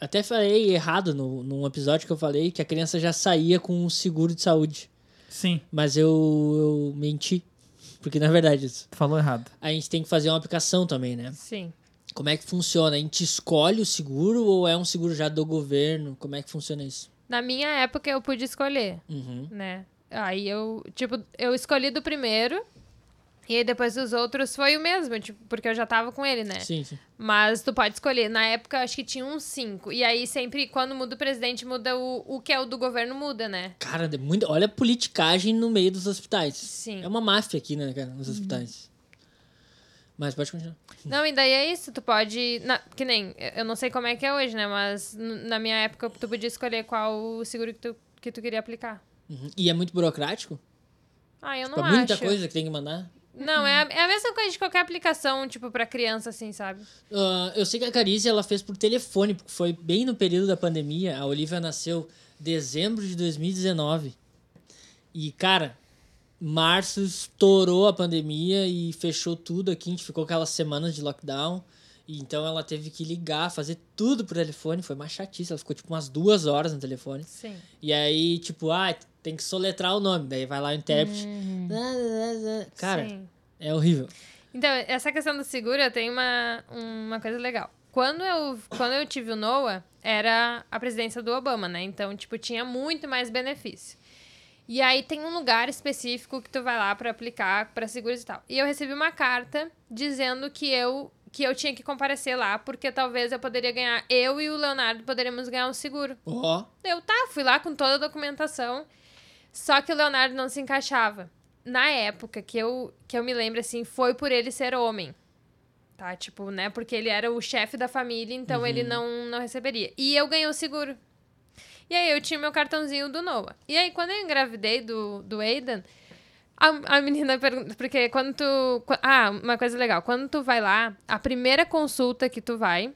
Até falei errado no, num episódio que eu falei que a criança já saía com um seguro de saúde. Sim, Mas eu, eu menti. Porque na verdade isso. tu falou errado. A gente tem que fazer uma aplicação também, né? Sim. Como é que funciona? A gente escolhe o seguro ou é um seguro já do governo? Como é que funciona isso? Na minha época eu pude escolher, Uhum. né? Aí eu, tipo, eu escolhi do primeiro. E aí depois dos outros foi o mesmo, tipo, porque eu já tava com ele, né? Sim, sim. Mas tu pode escolher. Na época, acho que tinha uns cinco. E aí, sempre, quando muda o presidente, muda o, o que é o do governo, muda, né? Cara, é muito, olha a politicagem no meio dos hospitais. Sim. É uma máfia aqui, né, cara, nos hospitais. Mas pode continuar. Não, e daí é isso, tu pode. na- que nem, eu não sei como é que é hoje, né? Mas na minha época, tu podia escolher qual o seguro que tu, que tu queria aplicar. Uhum. E é muito burocrático? Ah, eu não Tipo, é acho. muita coisa que tem que mandar? Não, é a, é a mesma coisa de qualquer aplicação, tipo, pra criança, assim, sabe? Ah, eu sei que a Carícia ela fez por telefone, porque foi bem no período da pandemia. A Olivia nasceu em dezembro de 2019. E, cara, março estourou a pandemia e fechou tudo aqui. A gente ficou aquelas semanas de lockdown. E então ela teve que ligar, fazer tudo por telefone. Foi uma chatice. Ela ficou tipo umas duas horas no telefone. Sim. E aí, tipo, ah, tem que soletrar o nome. Daí vai lá o intérprete. Cara, Sim. é horrível. Então, essa questão do seguro, eu tenho uma, uma coisa legal. Quando eu, quando eu tive o NOAA, era a presidência do Obama, né? Então, tipo, tinha muito mais benefício. E aí tem um lugar específico que tu vai lá pra aplicar pra seguros e tal. E eu recebi uma carta dizendo que eu que eu tinha que comparecer lá, porque talvez eu poderia ganhar, eu e o Leonardo poderíamos ganhar um seguro. Ó, Eu, tá, fui lá com toda a documentação, só que o Leonardo não se encaixava. Na época que eu, que eu me lembro, assim, foi por ele ser homem. Tá, tipo, né, porque ele era o chefe da família, então ele não, não receberia. E eu ganhei o seguro. E aí eu tinha meu cartãozinho do Noah. E aí, quando eu engravidei do, do Aidan, a, a menina pergunta. Porque quando tu. Ah, uma coisa legal. Quando tu vai lá, a primeira consulta que tu vai,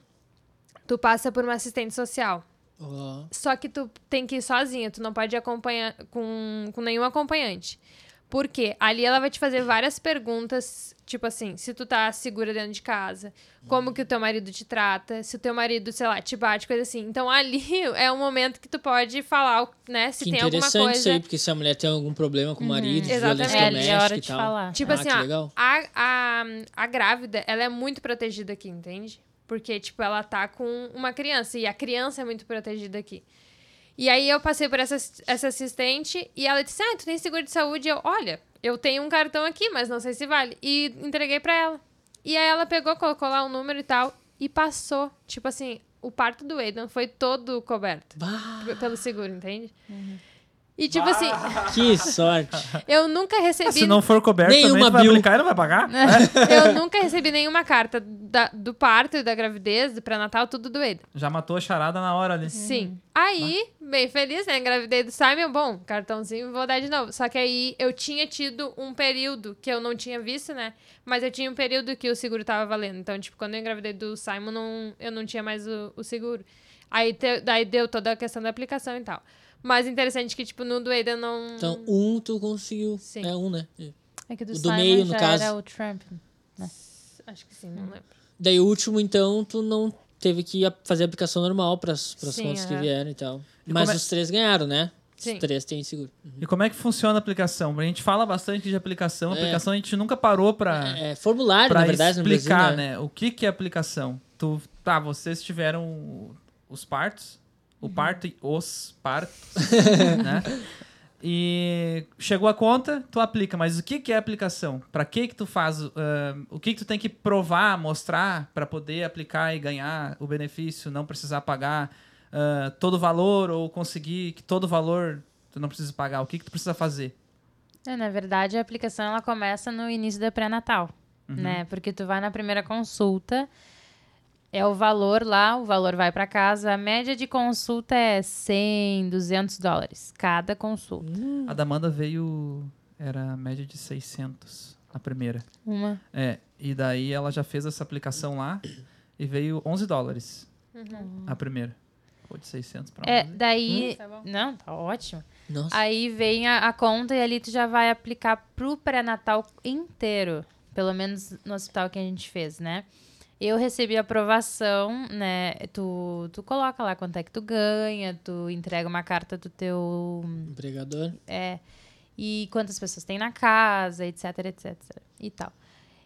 tu passa por uma assistente social. Ó. Só que tu tem que ir sozinha, tu não pode acompanhar com, com nenhum acompanhante. Por quê? Ali ela vai te fazer várias perguntas, tipo assim, se tu tá segura dentro de casa, como que o teu marido te trata, se o teu marido, sei lá, te bate, coisa assim. Então ali é um momento que tu pode falar, né, se que tem alguma interessante coisa. isso aí, porque se a mulher tem algum problema com o marido, Exatamente. violência É, ali é doméstica hora e de tal. falar. Tipo Ah, assim, ó, a, a, a grávida, ela é muito protegida aqui, entende? Porque, tipo, ela tá com uma criança e a criança é muito protegida aqui. E aí eu passei por essa, essa assistente e ela disse: Ah, tu tem seguro de saúde? E eu, olha, eu tenho um cartão aqui, mas não sei se vale. E entreguei pra ela. E aí ela pegou, colocou lá o número e tal, e passou. Tipo assim, o parto do Aidan foi todo coberto Bah, pelo seguro, entende? E tipo assim, que sorte. eu nunca recebi. Se não for coberto Nenhuma também, vai aplicar e não vai pagar? Eu nunca recebi nenhuma carta da- do parto e da gravidez, do pré-natal, tudo doído. Já matou a charada na hora ali. Sim. Aí, bem feliz, né? Engravidei do Simon, bom, cartãozinho, vou dar de novo. Só que aí eu tinha tido um período que eu não tinha visto, né? Mas eu tinha um período que o seguro tava valendo. Então, tipo, quando eu engravidei do Simon, não, eu não tinha mais o, o seguro. Aí te- daí deu toda a questão da aplicação e tal. Mas interessante que, tipo, no do Aiden não. Então, um tu conseguiu. Sim. É um, né? É que do, O do Simon meio, no já caso. era o Trump. Acho que sim, não lembro. Daí o último, então, tu não teve que fazer a aplicação normal pras, pras Sim, contas que aham. vieram e tal. E Mas é- os três ganharam, né? Sim. Os três têm seguro. E como é que funciona a aplicação? A gente fala bastante de aplicação. A É. aplicação a gente nunca parou pra, É formulário, pra na verdade, explicar, no Brasil, né? né? O que, que é aplicação? Tu, tá, vocês tiveram os partos, Uhum. O parto e os partos, né? E chegou a conta, tu aplica. Mas o que, que é aplicação? Pra que que tu faz? ah, o que que tu tem que provar, mostrar pra poder aplicar e ganhar o benefício, não precisar pagar ah, todo o valor ou conseguir que todo o valor tu não precisa pagar? O que que tu precisa fazer? É, na verdade, a aplicação ela começa no início da pré-natal, né? Porque tu vai na primeira consulta, é o valor lá, o valor vai para casa. A média de consulta é 100, 200 dólares cada consulta. A da Amanda veio. Era a média de 600 a primeira. Uma. É, e daí ela já fez essa aplicação lá e veio 11 dólares a primeira. Foi de 600 pra É, 11. daí. Tá bom. Não, tá ótimo. Nossa. Aí vem a, a conta e ali tu já vai aplicar pro pré-natal inteiro. Pelo menos no hospital que a gente fez, né? Eu recebi aprovação, né? Tu, tu coloca lá quanto é que tu ganha, tu entrega uma carta do teu. Empregador. É, e quantas pessoas tem na casa, etc, etc. E tal.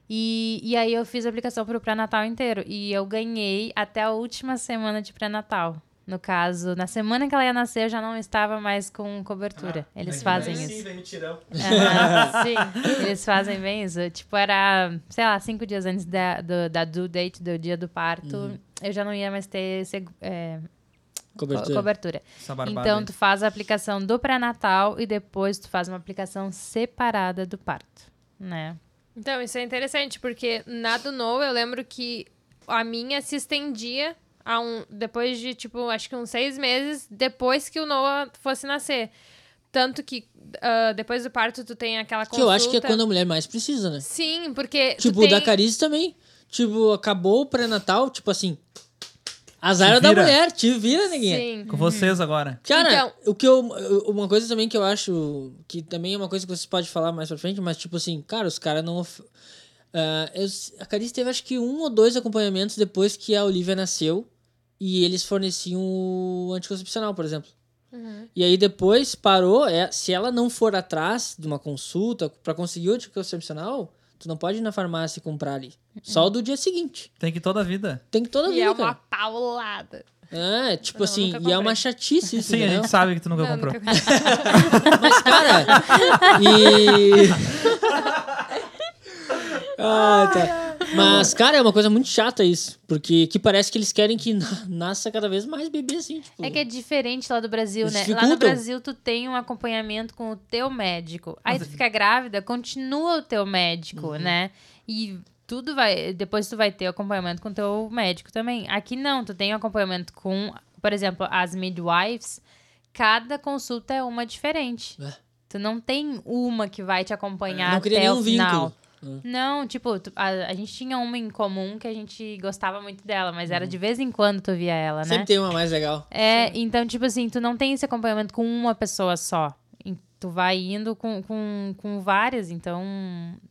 E, e aí eu fiz a aplicação pro pré-natal inteiro. E eu ganhei até a última semana de pré-natal. No caso, na semana que ela ia nascer, eu já não estava mais com cobertura. Eles fazem isso. vem tirão. Aham, sim, eles fazem bem isso. Tipo, era, sei lá, cinco dias antes da, do, da due date, do dia do parto, eu já não ia mais ter é, co- Cobertura. cobertura. Então, aí. tu faz a aplicação do pré-natal e depois tu faz uma aplicação separada do parto, né? Então, isso é interessante, porque na do Noah eu lembro que a minha se estendia a um, depois de, tipo, acho que uns seis meses depois que o Noah fosse nascer. Tanto que ah, depois do parto tu tem aquela Que consulta. eu acho que é quando a mulher mais precisa, né? Sim, porque. tu Tipo, o tem... da Carice também. Tipo, acabou o pré-natal, tipo assim. Azar Te da mulher, te vira, ninguém. Sim. Com vocês agora. Cara, Então- o que eu. Uma coisa também que eu acho. Que também é uma coisa que você pode falar mais pra frente, mas tipo assim, cara, os caras não. Ah, eu- a Carice teve acho que um ou dois acompanhamentos depois que a Olivia nasceu. E eles forneciam o anticoncepcional, por exemplo. E aí depois parou. É, se ela não for atrás de uma consulta pra conseguir o anticoncepcional, tu não pode ir na farmácia e comprar ali. Só o do dia seguinte. Tem que ir toda a vida. Tem que toda a E vida, é uma cara. paulada. É, tipo Não, assim, e é uma chatice isso, Sim, a entendeu? gente sabe que tu nunca Não, comprou. nunca- Mas, cara, e. ah, tá. Mas, cara, é uma coisa muito chata isso. Porque que parece que eles querem que na- nasça cada vez mais bebê, assim. Tipo, É que é diferente lá do Brasil, Eles né? Lá no dificultam. Brasil, tu tem um acompanhamento com o teu médico. Aí tu fica grávida, continua o teu médico, Uhum. né? E tudo vai. Depois tu vai ter acompanhamento com o teu médico também. Aqui não, tu tem acompanhamento com, por exemplo, as midwives. Cada consulta é uma diferente. É. Tu não tem uma que vai te acompanhar não até o final. vínculo. Não, tipo, a, a gente tinha uma em comum que a gente gostava muito dela, mas Uhum. era de vez em quando tu via ela, né? Sempre tem uma mais legal. É, então, tipo assim, tu não tem esse acompanhamento com uma pessoa só. Tu vai indo com, com, com várias, então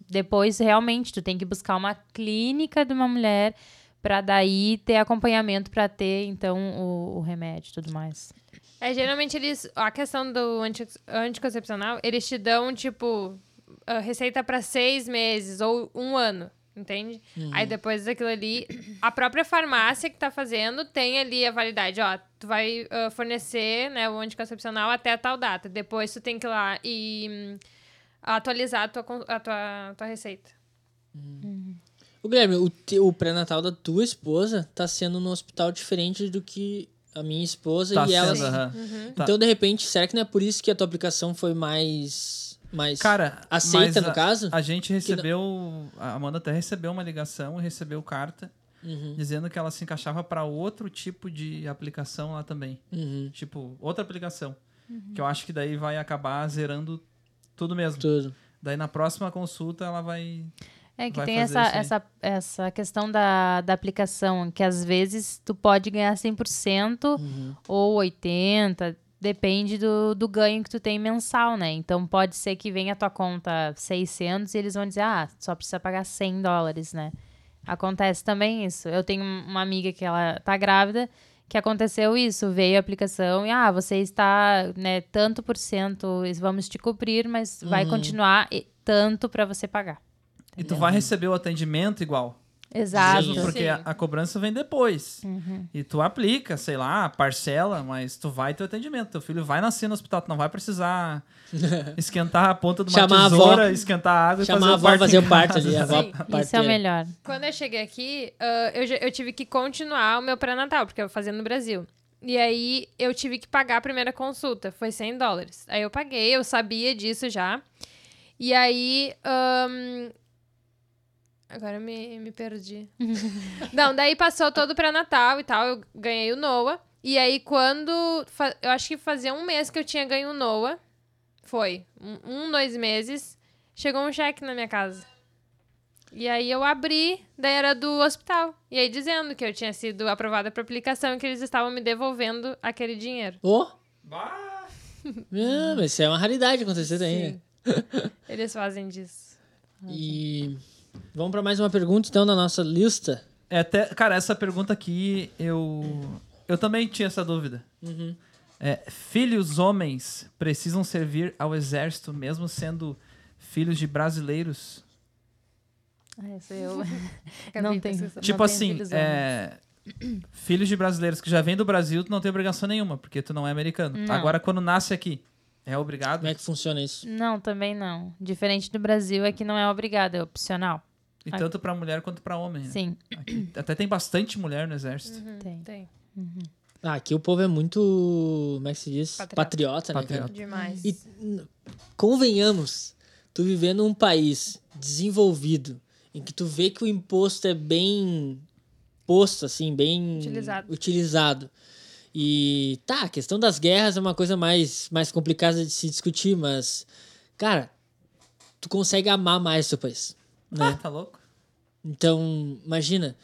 depois realmente tu tem que buscar uma clínica de uma mulher pra daí ter acompanhamento pra ter então o, o remédio e tudo mais. É, geralmente eles. A questão do anti, anticoncepcional, eles te dão, tipo, a receita pra seis meses ou um ano. Entende? Aí depois daquilo ali, a própria farmácia que tá fazendo tem ali a validade. Ó, tu vai ah, fornecer né, o anticoncepcional até tal data. Depois tu tem que ir lá e hum, atualizar a tua, a tua, tua receita. O Guilherme, o, te- o pré-natal da tua esposa tá sendo num hospital diferente do que a minha esposa Tá e ela. sendo, aham. Tá. Então, de repente, será que não é por isso que a tua aplicação foi mais. Mais Cara, aceita, mas no a- caso? A gente recebeu. A Amanda até recebeu uma ligação e recebeu carta Uhum, dizendo que ela se encaixava para outro tipo de aplicação lá também. uhum, Tipo, outra aplicação. Que eu acho que daí vai acabar zerando tudo mesmo. tudo. Daí na próxima consulta ela vai. É que Vai tem essa, essa, essa questão da, da aplicação, que às vezes tu pode ganhar 100% Uhum. ou 80%, depende do, do ganho que tu tem mensal, né? Então pode ser que venha a tua conta 600 e eles vão dizer, ah, só precisa pagar 100 dólares, né? Acontece também isso. Eu tenho uma amiga que ela tá grávida, que aconteceu isso, veio a aplicação e, ah, você está, né, tanto por cento, vamos te cobrir, mas vai Uhum. continuar e- tanto para você pagar. E tu vai receber o atendimento igual. Exato. Mesmo porque a, a cobrança vem depois. Uhum. E tu aplica, sei lá, parcela, mas tu vai ter o atendimento. Teu filho vai nascer no hospital, tu não vai precisar esquentar a ponta de uma Chamar a avó. tesoura, esquentar a água e Chamar fazer a o avó parto fazer o parto ali. A avó Sim, Isso é o melhor. Quando eu cheguei aqui, ah, eu, eu tive que continuar o meu pré-natal, porque eu fazia no Brasil. E aí eu tive que pagar a primeira consulta, foi 100 dólares. Aí eu paguei, eu sabia disso já. E aí. ahn, Agora eu me, me perdi. Não, daí passou todo o pré-natal e tal, eu ganhei o NOAA. E aí quando. Eu acho que fazia um mês que eu tinha ganho o NOAA. Foi. Um, dois meses. Chegou um cheque na minha casa. E aí eu abri, daí era do hospital. E aí dizendo que eu tinha sido aprovada para aplicação e que eles estavam me devolvendo aquele dinheiro. Ô, Bah! ah, mas isso é uma raridade acontecer também. né? Eles fazem disso. E vamos pra mais uma pergunta, então, da nossa lista. É até, cara, essa pergunta aqui eu eu também tinha essa dúvida. Uhum. É, filhos homens precisam servir ao exército mesmo sendo filhos de brasileiros? Ah, Essa eu não tem. pesquisando. tipo tem assim, filhos é, filhos de brasileiros que já vêm do Brasil, tu não tem obrigação nenhuma, porque tu não é americano. Não. Agora, quando nasce aqui, é obrigado. Como é que funciona isso? Não, também não. Diferente do Brasil é que não é obrigado, é opcional. E tanto pra mulher quanto pra homem. né? Sim, Aqui até tem bastante mulher no exército. tem. Tem. Ah, aqui o povo é muito. Como é que se diz? Patriota. Patriota, né, Patriota. Demais. E convenhamos, tu vivendo num país desenvolvido, em que tu vê que o imposto é bem posto, assim, bem Utilizado. utilizado. E tá, a questão das guerras é uma coisa mais, mais complicada de se discutir, mas, cara, tu consegue amar mais o teu país. Ah, Né? tá louco? Então, imagina.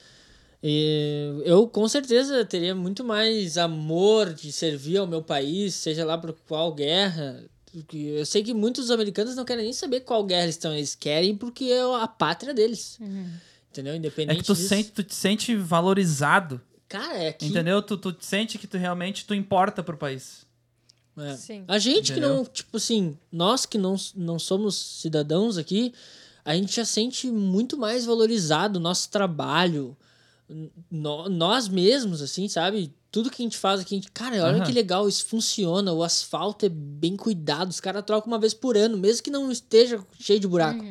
Eu com certeza teria muito mais amor de servir ao meu país, seja lá por qual guerra. Eu sei que muitos americanos não querem nem saber qual guerra eles estão, eles querem porque é a pátria deles. Entendeu? É Independente que tu, disso. sente, tu te sente valorizado, Cara, é que. entendeu? Tu, tu sente que tu realmente tu importa pro país. É. Sim. A gente que Entendeu? não, tipo assim, nós que não, não somos cidadãos aqui, a gente já sente muito mais valorizado o nosso trabalho, no- nós mesmos, assim, sabe? Tudo que a gente faz aqui, a gente, cara, olha Aham. que legal, isso funciona, o asfalto é bem cuidado, os caras trocam uma vez por ano, mesmo que não esteja cheio de buraco.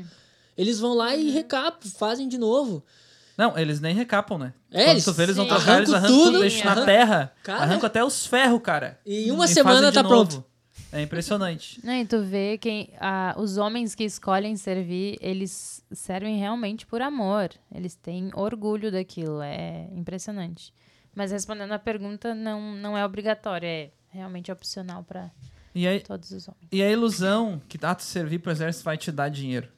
Eles vão lá e recapam, fazem de novo. Não, eles nem recapam, né? É, Quando tu vê, eles vão trocar, eles arrancam tudo, tudo, deixam na terra. Cara. Arrancam até os ferros, cara. E em uma E semana tá novo. pronto. É impressionante. Não, e tu vê quem ah, os homens que escolhem servir, eles servem realmente por amor. Eles têm orgulho daquilo. É impressionante. Mas respondendo a pergunta, não, não é obrigatório. É realmente opcional para E aí, todos os homens. E a ilusão que ah, tu servir pro exército vai te dar dinheiro.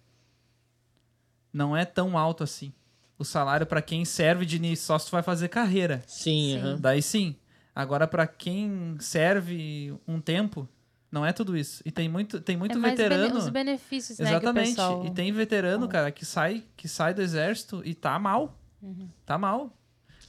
Não é tão alto assim. O salário pra quem serve de início só se tu vai fazer carreira. Sim, Sim. aham. Daí sim. Agora pra quem serve um tempo, não é tudo isso. E tem muito, tem muito é mais bene- veterano. os benefícios, né, que o Exatamente. pessoal... E tem veterano, cara, que sai, que sai do exército e tá mal. Uhum. Tá mal.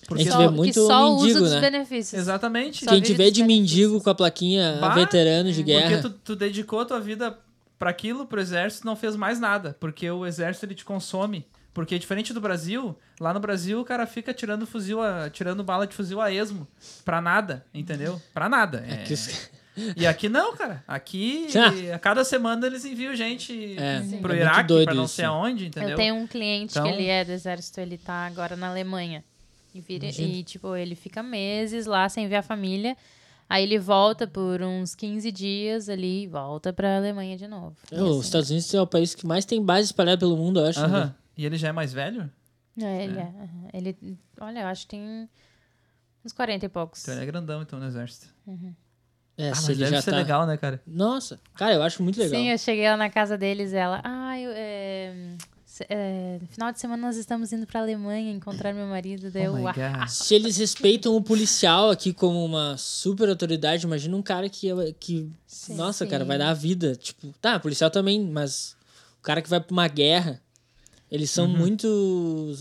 A Porque gente só, vê muito que só mendigo, usa dos né? benefícios. Exatamente. Só Quem te vê de mendigo com a plaquinha Bah, veterano de guerra. Porque tu, tu dedicou a tua vida para aquilo, pro exército, não fez mais nada. Porque o exército ele te consome. Porque diferente do Brasil, lá no Brasil o cara fica tirando fuzil, a, tirando bala de fuzil a esmo. Pra nada, entendeu? Pra nada. É que os- E aqui não, cara. Aqui, Ah. a cada semana eles enviam gente É, pro é muito Iraque, doido pra não isso. sei aonde, entendeu? Eu tenho um cliente Então- que ele é do exército, ele tá agora na Alemanha. E, vira, e, tipo, ele fica meses lá sem ver a família. Aí ele volta por uns 15 dias ali e volta pra Alemanha de novo. É, Os assim, Estados Unidos é o país que mais tem base espalhada pelo mundo, eu acho. Aham. né? E ele já é mais velho? é, ele, é, aham. ele, olha, eu acho que tem uns 40 e poucos. Então ele é grandão, então, no exército. É, ah, se mas ele deve já ser tá... legal, né, cara? Nossa, cara, eu acho muito legal. Sim, eu cheguei lá na casa deles e ela... Ah, eu, é, é, final de semana nós estamos indo pra Alemanha encontrar meu marido. Daí Oh eu, my "Ah, God. Se eles respeitam o policial aqui como uma super autoridade, imagina um cara que, que Sim, nossa, sim. cara, vai dar a vida. Tipo, tá, policial também, mas o cara que vai pra uma guerra, eles são muito,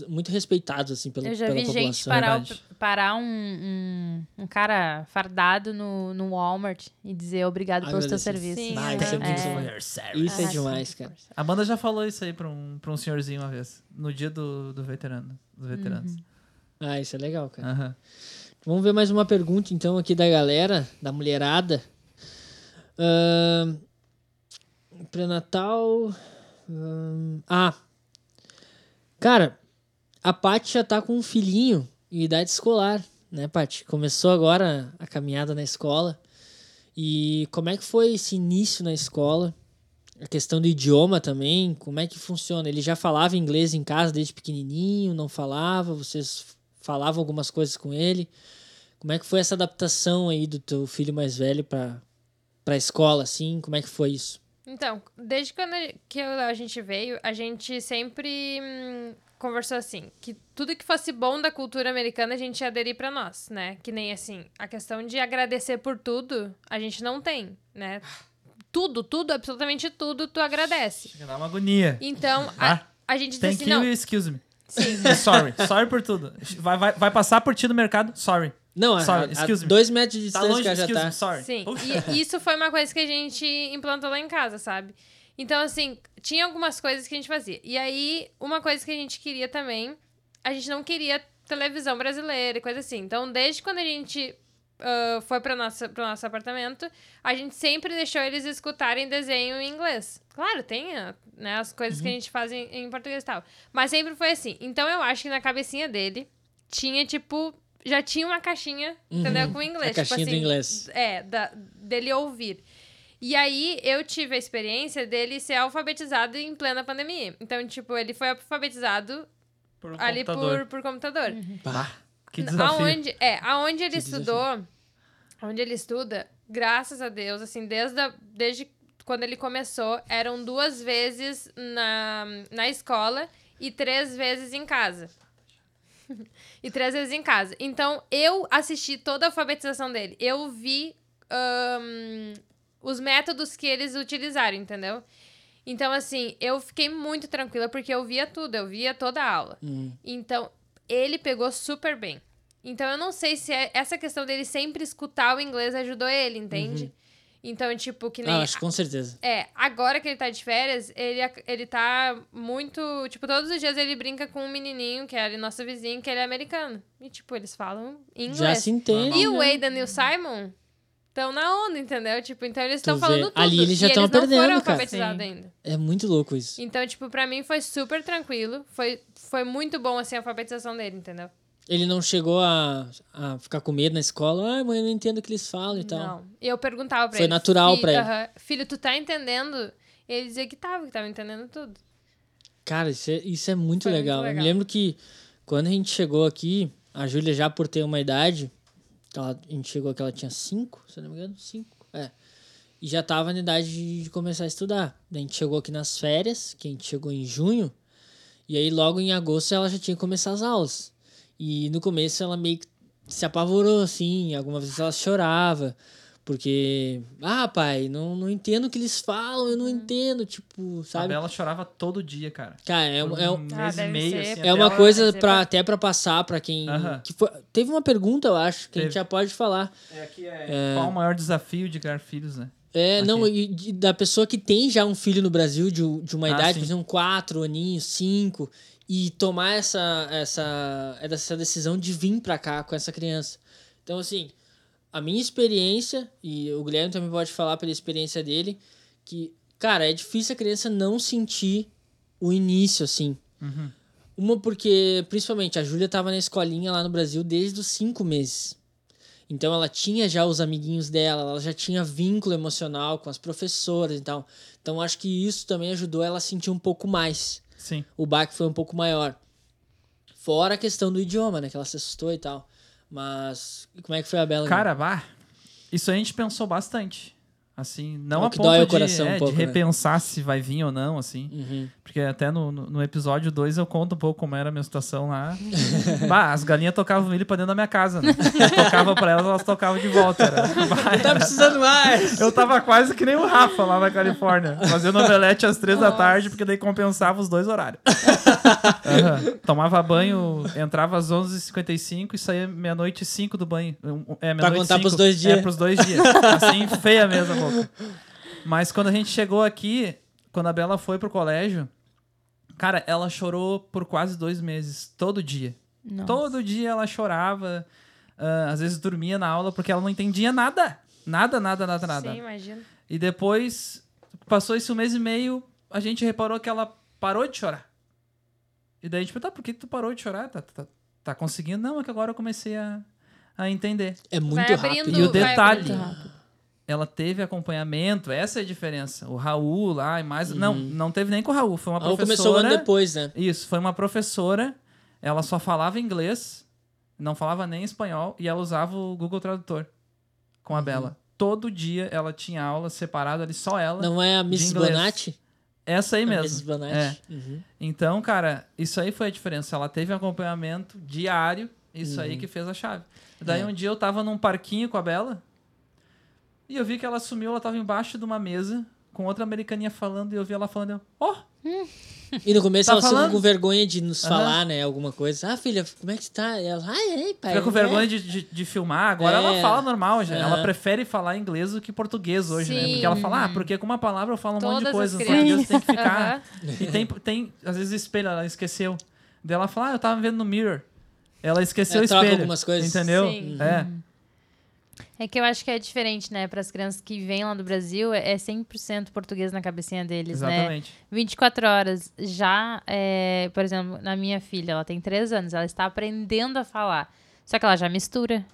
muito respeitados, assim, pela, Eu já pela vi população. gente parar, o- Verdade. parar um, um, um cara fardado no, no Walmart e dizer obrigado pelos teus Agradecer. serviços. Sim, Ah, isso é muito É. bom. Isso é Ah, demais, sim, cara. A Amanda já falou isso aí pra um, pra um senhorzinho uma vez. No dia do, do veterano. Dos veteranos. Ah, isso é legal, cara. Aham. Vamos ver mais uma pergunta, então, aqui da galera, da mulherada. Ahn, Pré-natal. ahn, ah. Cara, a Paty já tá com um filhinho em idade escolar, né, Paty? Começou agora a caminhada na escola. E como é que foi esse início na escola? A questão do idioma também, como é que funciona? Ele já falava inglês em casa desde pequenininho, não falava? Vocês falavam algumas coisas com ele? Como é que foi essa adaptação aí do teu filho mais velho pra, pra escola, assim? Como é que foi isso? Então, desde quando que a gente veio, a gente sempre hum, conversou assim, que tudo que fosse bom da cultura americana a gente ia aderir pra nós, né? Que nem assim, a questão de agradecer por tudo, a gente não tem, né? Tudo, tudo, absolutamente tudo, tu agradece. Chega a dar uma agonia. Então, a, Ah, a gente diz assim, Thank you não, excuse me. E sorry. sorry por tudo. Vai, vai, vai passar por ti no mercado? Sorry. Não, Sorry, a- a excuse me. dois metros de Tá distância longe, que ela já tá. me, sorry. Sim, e isso foi uma coisa que a gente implantou lá em casa, sabe? Então, assim, tinha algumas coisas que a gente fazia. E aí, uma coisa que a gente queria também, a gente não queria televisão brasileira e coisa assim. Então, desde quando a gente ah, foi para nossa pro nosso apartamento, a gente sempre deixou eles escutarem desenho em inglês. Claro, tem ah, né, as coisas que a gente faz em, em português e tal. Mas sempre foi assim. Então, eu acho que na cabecinha dele tinha, tipo... Já tinha uma caixinha, entendeu? Com inglês. A caixinha tipo do assim, inglês. é, da, dele ouvir. E aí, eu tive a experiência dele ser alfabetizado em plena pandemia. Então, tipo, ele foi alfabetizado Por um ali computador. por, por computador. Bah, Que desafio. Aonde, é, aonde ele Que estudou, onde ele estuda, graças a Deus, assim, desde, a- desde quando ele começou, eram duas vezes na, na escola e três vezes em casa. E três vezes em casa. Então, eu assisti toda a alfabetização dele. Eu vi ahn, os métodos que eles utilizaram, entendeu? Então, assim, eu fiquei muito tranquila porque eu via tudo, eu via toda a aula. hum. Então, ele pegou super bem. Então, eu não sei se é- essa questão dele sempre escutar o inglês ajudou ele, entende? Então, tipo, que nem. Ah, acho que com certeza. É, agora que ele tá de férias, ele, ele tá muito. Tipo, todos os dias ele brinca com um menininho, que é ali nosso vizinho, que ele é americano. E, tipo, eles falam inglês. Já se entende. E o? Aidan e o Simon estão na onda, entendeu? Tipo, então eles estão falando tudo. Ali eles já e tão eles não aprendendo, foram cara. alfabetizados ainda. É muito louco isso. Então, tipo, pra mim foi super tranquilo. Foi, foi muito bom, assim, a alfabetização dele, entendeu? Ele não chegou a, a ficar com medo na escola. Ai, mãe, eu não entendo o que eles falam e tal. Não. Eu perguntava pra Foi ele. natural "Filho, pra ele." aham, Filho, tu tá entendendo? Ele dizia que tava, que tava entendendo tudo. Cara, isso é, isso é muito, Foi muito legal. Eu legal. me lembro que quando a gente chegou aqui, a Júlia já por ter uma idade, ela, a gente chegou aqui, ela tinha cinco, se não me engano, cinco, é. E já tava na idade de, de começar a estudar. Daí a gente chegou aqui nas férias, que a gente chegou em junho, e aí logo em agosto ela já tinha que começar as aulas. E no começo ela meio que se apavorou, assim, algumas vezes ela chorava, porque, ah, pai, não, não entendo o que eles falam, eu não entendo, tipo, A sabe? Bela chorava todo dia, cara. Cara, é, é, um um- Ah, e meio, ser. assim, é uma ela- coisa é pra, pra- até pra passar pra quem. Aham. Que foi, teve uma pergunta, eu acho, que a gente Teve. já pode falar. É, aqui é, Qual o maior desafio de criar filhos, né? É, Aqui. não, e de- da pessoa que tem já um filho no Brasil de, de uma Ah, idade, sim. por exemplo, quatro aninhos, cinco, e tomar essa, essa, essa decisão de vir pra cá com essa criança. Então, assim, a minha experiência, e o Guilherme também pode falar pela experiência dele, que, cara, é difícil a criança não sentir o início, assim. Uhum. Uma porque, principalmente, a Júlia tava na escolinha lá no Brasil desde os cinco meses. Então ela tinha já os amiguinhos dela, ela já tinha vínculo emocional com as professoras e tal. Então acho que isso também ajudou ela a sentir um pouco mais. Sim. O baque foi um pouco maior. Fora a questão do idioma, né? Que ela se assustou e tal. Mas como é que foi a Bela? Cara, bah, isso a gente pensou bastante. Assim, não É a ponto de, coração um é, pouco, de né? repensar se vai vir ou não, assim. Uhum. Porque até no, no, episódio 2 eu conto um pouco como era a minha situação lá. bah, as galinhas tocavam milho pra dentro da minha casa, né? Eu tocava pra elas, elas tocavam de volta. Era, bah, Tá precisando mais! eu tava quase que nem o Rafa lá na Califórnia, fazendo omelete às três da tarde, porque daí compensava os dois horários. Aham. Tomava banho, entrava às 11h55 e saía meia-noite e 5 do banho. Um, É, meia-noite contar cinco. pros dois dias. É, pros dois dias. Assim, feia mesmo boca. Mas quando a gente chegou aqui, quando a Bela foi pro colégio, cara, ela chorou por quase dois meses, todo dia. Nossa. Todo dia ela chorava, ah, às vezes dormia na aula porque ela não entendia nada. Nada, nada, nada, nada. Sim, imagina. E depois, passou esse um mês e meio, a gente reparou que ela parou de chorar. E daí a gente perguntou, tá, por que tu parou de chorar? Tá, tá, tá conseguindo? Não, é que agora eu comecei a, a entender. É muito abrindo- rápido. E o detalhe. Ela teve acompanhamento, essa é a diferença. O Raul lá e mais... Não, não teve nem com o Raul, foi uma Ou professora... começou um ano depois, né? Isso, foi uma professora, ela só falava inglês, não falava nem espanhol, e ela usava o Google Tradutor com Uhum. a Bela. Todo dia ela tinha aula separada ali, só ela. Não é a Miss. Bonatti? Essa aí A mesmo. Miss Bonatti. É. Uhum. Então, cara, isso aí foi a diferença. Ela teve um acompanhamento diário, isso aí que fez a chave. Daí Uhum. É. um dia eu tava num parquinho com a Bela, e eu vi que ela sumiu, ela tava embaixo de uma mesa, com outra americaninha falando, e eu vi ela falando, ó, E no começo Tá ela falando? com vergonha de nos Aham. falar, né? Alguma coisa. Ah, filha, como é que você tá? E ela, ai, ai, pai. fica com é." vergonha de, de, de filmar. Agora É. ela fala normal já. É. Ela prefere falar inglês do que português hoje, né? Sim. Porque ela fala, ah, porque com uma palavra eu falo um monte de Todas coisa. Os portugueses têm que ficar. Aham. E tem, tem, às vezes, espelho, ela esqueceu. Daí ela fala, ah, eu tava vendo no mirror. Ela esqueceu É, o troca espelho. algumas coisas. Entendeu? Sim. É. É que eu acho que é diferente, né? Para as crianças que vêm lá do Brasil, é é 100% português na cabecinha deles, né? Exatamente. 24 horas. Já, é, por exemplo, na minha filha, ela tem 3 anos, ela está aprendendo a falar. Só que ela já mistura,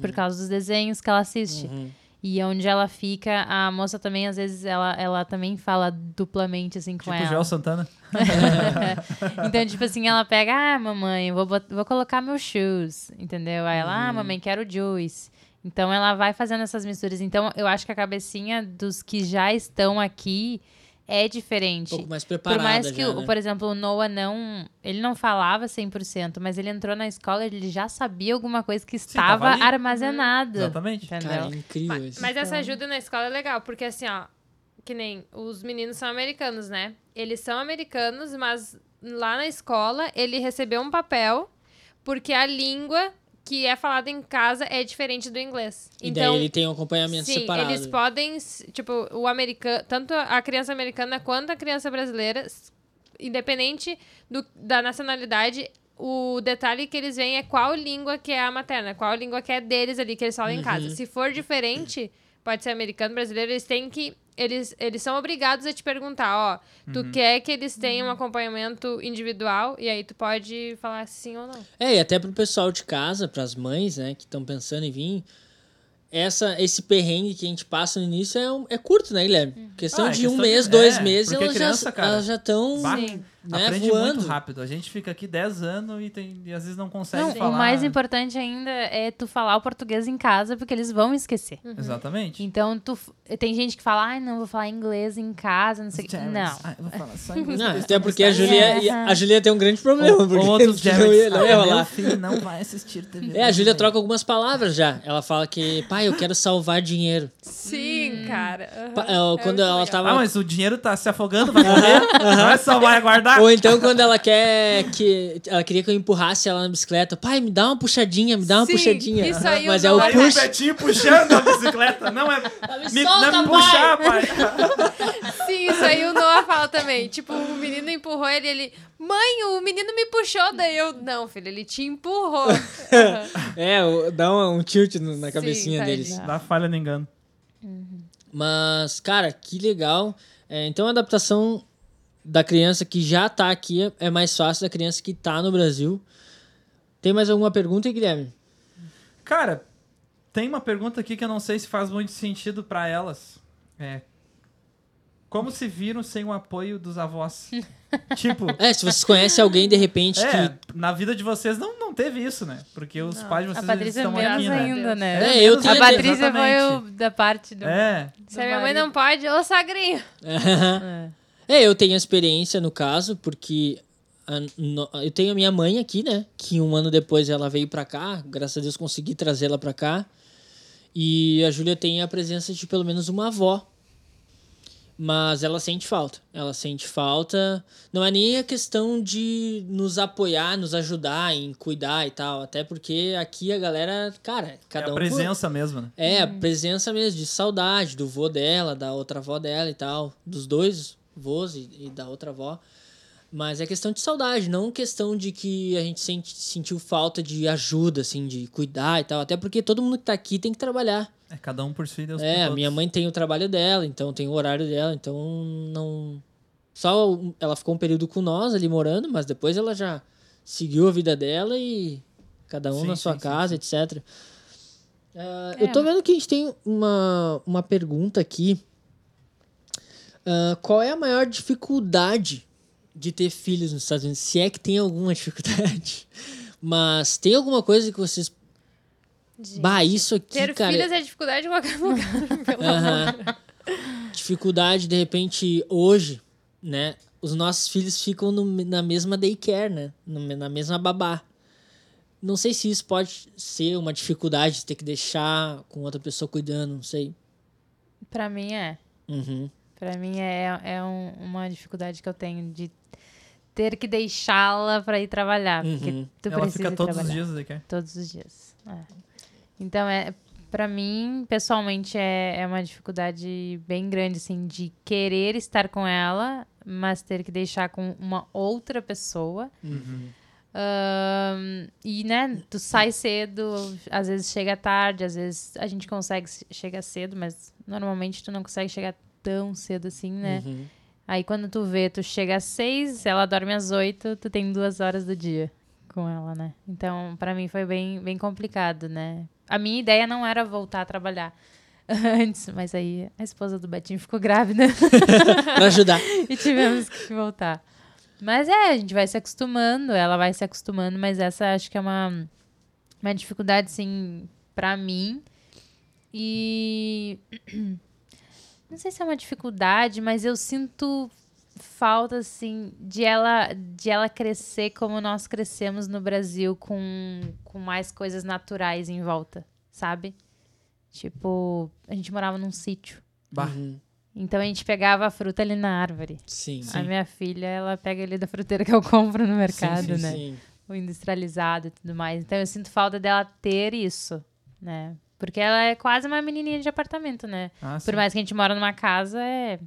por causa dos desenhos que ela assiste. Uhum. E onde ela fica, a moça também, às vezes, ela, ela também fala duplamente, assim, com Tipo ela. Joel Santana. então, tipo assim, ela pega, ah, mamãe, vou, vou colocar meus shoes, entendeu? Aí ela, Uhum. ah, mamãe, quero juice. Então, ela vai fazendo essas misturas. Então, eu acho que a cabecinha dos que já estão aqui é Um diferente. pouco mais preparada Por mais que, já, né? por exemplo, o Noah não... Ele não falava 100%, mas ele entrou na escola ele já sabia alguma coisa que tava estava ali. armazenado. Exatamente. Entendeu? Cara, é incrível Mas, isso. mas essa ajuda na escola é legal, porque assim, ó, que nem os meninos são americanos, né? Eles são americanos, mas lá na escola ele recebeu um papel porque a língua que é falada em casa é diferente do inglês. E então, daí ele tem um acompanhamento sim, separado. eles podem, tipo, o americano, tanto a criança americana quanto a criança brasileira, independente do, da nacionalidade, o detalhe que eles veem é qual língua que é a materna, qual língua que é deles ali, que eles falam em Uhum. casa. Se for diferente, pode ser americano, brasileiro, eles têm que. Eles, eles são obrigados a te perguntar, ó, tu quer que eles tenham um acompanhamento individual? E aí tu pode falar sim ou não. É, e até pro pessoal de casa, pras mães, né, que estão pensando em vir, essa, esse perrengue que a gente passa no início é, um- é curto, né, Guilherme? Questão Ah, é de questão um mês, de- dois é, meses, elas criança, já cara, elas já estão. Né, Aprende voando. muito rápido. A gente fica aqui 10 anos e, tem, e às vezes não consegue Não, falar. o mais importante ainda é tu falar o português em casa, porque eles vão esquecer. Exatamente. Então, tu, tem gente que fala, ai, não, vou falar inglês em casa, não sei o que. Não. Ah, vou falar só inglês. Não, porque até porque a Julia, a Julia tem um grande problema, Ou, porque ou outros não ia, não Ah, filho não vai assistir TV. É, a Júlia troca algumas palavras já. Ela fala que, pai, eu quero salvar dinheiro. Sim, cara. aham. Pa- é, É quando muito ela legal. tava. Ah, mas o dinheiro tá se afogando, vai morrer? Não é só vai aguardar? Ou então quando ela quer que. Ela queria que eu empurrasse ela na bicicleta. Pai, me dá uma puxadinha, me dá uma Sim, puxadinha. isso aí Mas o é o Noah- Aí o push. Betinho puxando a bicicleta. Não é. Me, solta, não é me pai! puxar, pai. Sim, isso aí o Noah fala também. Tipo, o menino empurrou ele, ele. Mãe, o menino me puxou. Daí eu. Não, filho, ele te empurrou. É, dá um, um tilt na Sim, cabecinha tadinho. deles. Dá falha no engano. Mas, cara, que legal. É, então a adaptação da criança que já tá aqui é- é mais fácil da criança que tá no Brasil. Tem mais alguma pergunta, aí, Guilherme? Cara, tem uma pergunta aqui que eu não sei se faz muito sentido pra elas. É. Como se viram sem o apoio dos avós? tipo, É, se vocês conhecem alguém de repente é, que. na vida de vocês não, não teve isso, né? Porque os pais de A vocês eles Patrícia estão menos aqui, né? ainda, né? É, eu A Patrícia foi o da parte do. É, Se a minha mãe não pode, ô sagrinho. É. É, eu tenho experiência no caso, porque a- no- eu tenho a minha mãe aqui, né? Que um ano depois ela veio pra cá, graças a Deus consegui trazê-la pra cá. E a Júlia tem a presença de pelo menos uma avó. Mas ela sente falta. Ela sente falta. Não é nem a questão de nos apoiar, nos ajudar em cuidar e tal. Até porque aqui a galera, cara, é cada a um. presença mesmo, né? É, a presença mesmo, de saudade do vô dela, da outra avó dela e tal. Dos dois vôs e, e da outra avó. Mas é questão de saudade, não questão de que a gente sente, sentiu falta de ajuda, assim, de cuidar e tal. Até porque todo mundo que tá aqui tem que trabalhar. É cada um por si, Deus É, a minha mãe tem o trabalho dela, então tem o horário dela, então não. Só ela ficou um período com nós ali morando, mas depois ela já seguiu a vida dela e cada um Sim, na sua sim, sim, casa, etc. Ah, É. Eu tô vendo que a gente tem uma, uma pergunta aqui. Qual é a maior dificuldade de ter filhos nos Estados Unidos? Se é que tem alguma dificuldade. Mas tem alguma coisa que vocês. Bah, isso aqui, Ter cara. filhos é dificuldade em qualquer lugar, pelo amor. Dificuldade, de repente, hoje, né? Os nossos filhos ficam no- na mesma daycare, né? na mesma babá. Não sei se isso pode ser uma dificuldade de ter que deixar com outra pessoa cuidando, não sei. Pra mim é. Uhum. Pra mim é, é um- uma dificuldade que eu tenho de ter que deixá-la pra ir trabalhar. Porque Uhum. tu Ela precisa fica todos trabalhar. os dias né, aqui. Todos os dias. é. Então, é, para mim, pessoalmente, é, é uma dificuldade bem grande, assim, de querer estar com ela, mas ter que deixar com uma outra pessoa. Ahn, e, né, tu sai cedo, às vezes chega tarde, às vezes a gente consegue se- chegar cedo, mas normalmente tu não consegue chegar tão cedo assim, né? Uhum. Aí quando tu vê, tu chega às seis, ela dorme às oito, tu tem duas horas do dia com ela, né? Então, pra mim foi bem, bem complicado, né? A minha ideia não era voltar a trabalhar antes, mas aí a esposa do Betinho ficou grávida pra ajudar. e tivemos que voltar. Mas é, a gente vai se acostumando, ela vai se acostumando, mas essa acho que é uma, uma dificuldade, assim, pra mim. E. Não sei se é uma dificuldade, mas eu sinto falta, assim, de ela, de ela crescer como nós crescemos no Brasil, com, com mais coisas naturais em volta, sabe? Tipo, a gente morava num sítio. Uhum. Então a gente pegava a fruta ali na árvore. Sim. A minha filha, ela pega ali da fruteira que eu compro no mercado, sim, né? sim. O industrializado e tudo mais. Então eu sinto falta dela ter isso, né? Porque ela é quase uma menininha de apartamento, né? Ah. Por mais que a gente mora numa casa, é.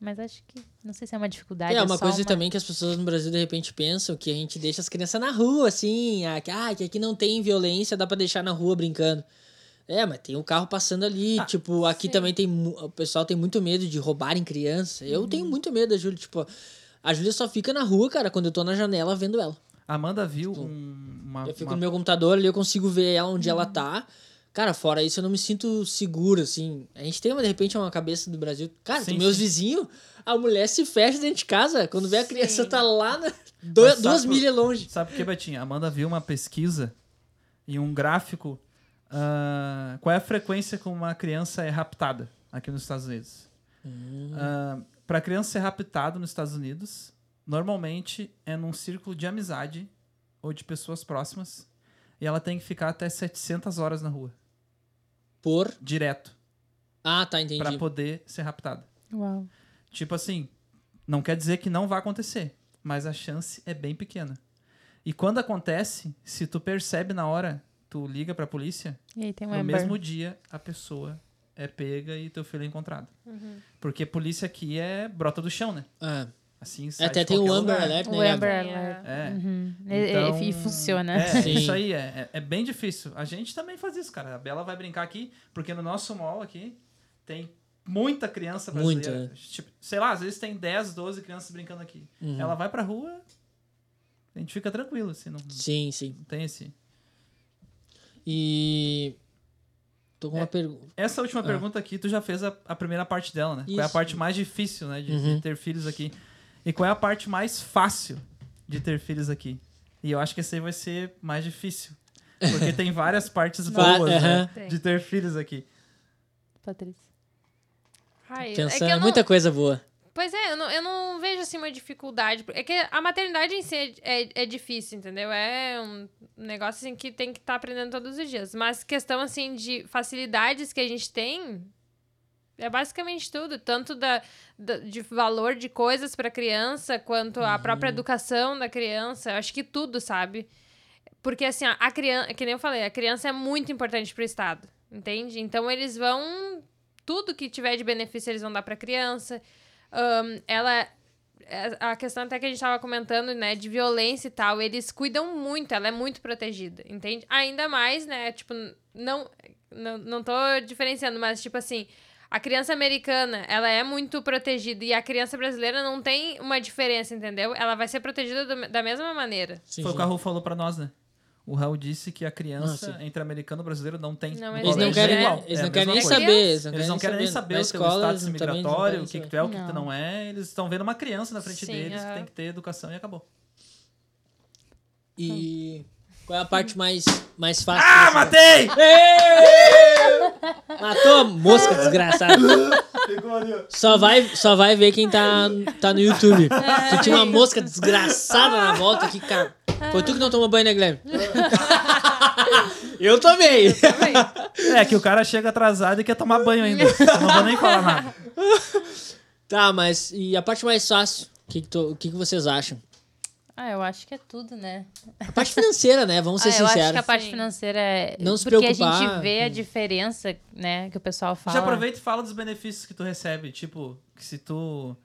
Mas acho que. Não sei se é uma dificuldade. É uma só coisa uma... também que as pessoas no Brasil de repente pensam que a gente deixa as crianças na rua, assim, ah, que que aqui não tem violência, dá pra deixar na rua brincando. É, mas tem o carro passando ali. Ah, tipo, aqui sim. também tem. O pessoal tem muito medo de roubarem criança. Eu tenho muito medo da Júlia. Tipo, a Júlia só fica na rua, cara, quando eu tô na janela vendo ela. A Amanda viu um, uma, Eu fico uma- no meu computador ali, eu consigo ver ela onde ela tá. Cara, fora isso, eu não me sinto seguro, assim. A gente tem, de repente, uma cabeça do Brasil. Cara, Sim, tem meus sim. vizinhos, a mulher se fecha dentro de casa. Quando vê a criança Sim. tá lá na, duas por- milhas longe. Sabe por que, Betinha? A Amanda viu uma pesquisa e um gráfico. ah, qual é a frequência com uma criança é raptada aqui nos Estados Unidos? Para criança ser raptada nos Estados Unidos, normalmente é num círculo de amizade ou de pessoas próximas e ela tem que ficar até 700 horas na rua, Por. direto, Ah, tá, entendi. para poder ser raptada. Uau. Tipo assim, não quer dizer que não vai acontecer, mas a chance é bem pequena. E quando acontece, se tu percebe na hora, tu liga pra polícia, E aí tem um no Amber. mesmo dia a pessoa é pega e teu filho é encontrado. Porque polícia aqui é brota do chão, né? Ah, Assim, sai até de tem o Amber lugar. Alert, né? O Amber? Alert. É. Uhum. E- Então, e, e funciona. É, Sim. isso aí é, é, é bem difícil. A gente também faz isso, cara. A Bela vai brincar aqui, porque no nosso mall aqui tem muita criança Muita, brasileira. Tipo, sei lá, às vezes tem 10, 12 crianças brincando aqui. Uhum. Ela vai pra rua, a gente fica tranquilo, assim, não, Sim, sim. não tem esse. E. Tô com uma É. pergunta. Essa última Ah. pergunta aqui, tu já fez a, a primeira parte dela, né? Qual é a Isso. parte mais difícil, né, de, de Uhum. ter filhos aqui? E qual é a parte mais fácil de ter filhos aqui? E eu acho que esse aí vai ser mais difícil. Porque tem várias partes boas, né, de ter filhos aqui. Patrícia. Ai, é Pensando que eu não- muita coisa boa. Pois é, eu não, eu não vejo assim uma dificuldade. É que a maternidade em si é, é, é difícil, entendeu? É um negócio assim que tem que estar aprendendo todos os dias. Mas questão assim de facilidades que a gente tem é basicamente tudo. Tanto da, da- de valor de coisas para criança, quanto a própria educação da criança. Eu acho que tudo, sabe? Porque assim, ó, a criança, que nem eu falei, a criança é muito importante pro Estado, entende? Então eles vão. Tudo que tiver de benefício eles vão dar pra criança. Ahn, ela. é- A questão até que a gente tava comentando, né, de violência e tal, eles cuidam muito, ela é muito protegida, entende? Ainda mais, né, tipo, não, não, não tô diferenciando, mas tipo assim, a criança americana, ela é muito protegida e a criança brasileira não tem uma diferença, entendeu? Ela vai ser protegida do- da mesma maneira. Sim, Foi o sim. que o Raul falou pra nós, né? O Raul disse que a criança sim. entre americano e brasileiro não tem. Não Eles não colégio querem, é igual. eles É não a querem nem saber. Eles não Eles querem, não querem nem saber o teu status migratório, o que, que tu é, o que, que tu Não. é. Eles estão vendo uma criança na frente Sim, deles que tem que ter educação e acabou. E qual é a parte mais, mais fácil? Ah, matei! Matou a mosca, desgraçada. Só vai, só vai ver quem tá, tá no YouTube. Tu tinha uma mosca desgraçada na volta aqui, cara. Foi tu que não tomou banho, né, Guilherme? Eu tomei. É que o cara chega atrasado e quer tomar banho ainda. Eu não vou nem falar nada. Tá, mas e a parte mais fácil? O que, que, tu- que, que vocês acham? Ah, eu acho que é tudo, né? A parte financeira, né? Vamos ser ah, eu acho que a sinceros. parte Sim. financeira é. Não se porque a preocupar gente vê a diferença, né, que o pessoal fala. Já aproveita e fala dos benefícios que tu recebe. Tipo, que se tu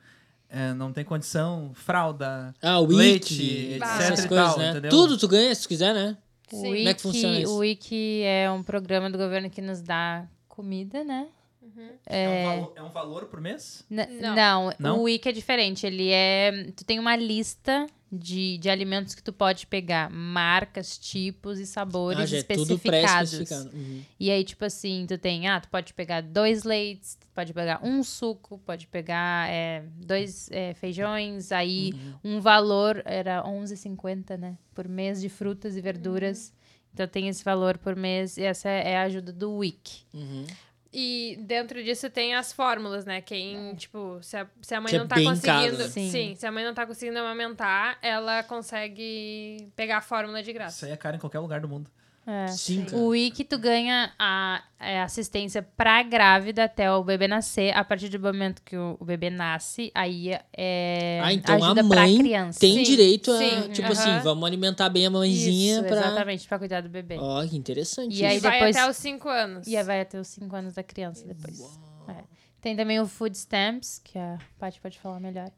é, não tem condição, fralda, Ah, o leite, etc essas e coisas, tal, né? entendeu? Tudo tu ganha se tu quiser, né? O Sim. Wiki, Como é que funciona isso? O Wiki é um programa do governo que nos dá comida, né? É, um valor, é um valor por mês? N- Não. não. Não? o Wiki é diferente. Ele é. Tu tem uma lista de, de alimentos que tu pode pegar, marcas, tipos e sabores Ah, já é tudo especificados. pré-especificado. Uhum. E aí, tipo assim, tu tem, ah, tu pode pegar dois leites, tu pode pegar um suco, pode pegar é, dois é, feijões, aí Uhum. um valor era 11,50, né? Por mês de frutas e verduras. Então tem esse valor por mês e essa é a ajuda do Wiki. Uhum. E dentro disso tem as fórmulas, né? Quem, tipo, se a, se a mãe Que é não tá bem conseguindo. caro? Sim. Sim. se a mãe não tá conseguindo amamentar, ela consegue pegar a fórmula de graça. Isso aí é caro em qualquer lugar do mundo. É. O Wiki, tu ganha a, é, assistência pra grávida até o bebê nascer. A partir do momento que o, o bebê nasce, aí é Ah, então ajuda a pra mãe criança. tem Sim, direito a, sim, tipo assim, vamos alimentar bem a mãezinha Isso, pra... exatamente, pra cuidar do bebê. Ó, que interessante E aí isso. vai depois- até os 5 anos. E aí vai até os 5 anos da criança depois. É. Tem também o Food Stamps, que a Paty pode falar melhor.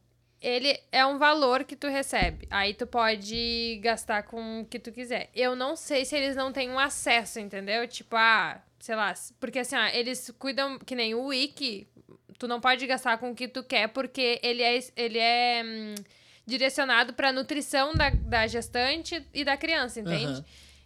Ele é um valor que tu recebe. Aí tu pode gastar com o que tu quiser. Eu não sei se eles não têm um acesso, entendeu? Tipo, ah, sei lá, porque assim, ó, eles cuidam, que nem o Wiki, tu não pode gastar com o que tu quer, porque ele é, ele é hum, direcionado pra nutrição da, da gestante e da criança, entende? Aham.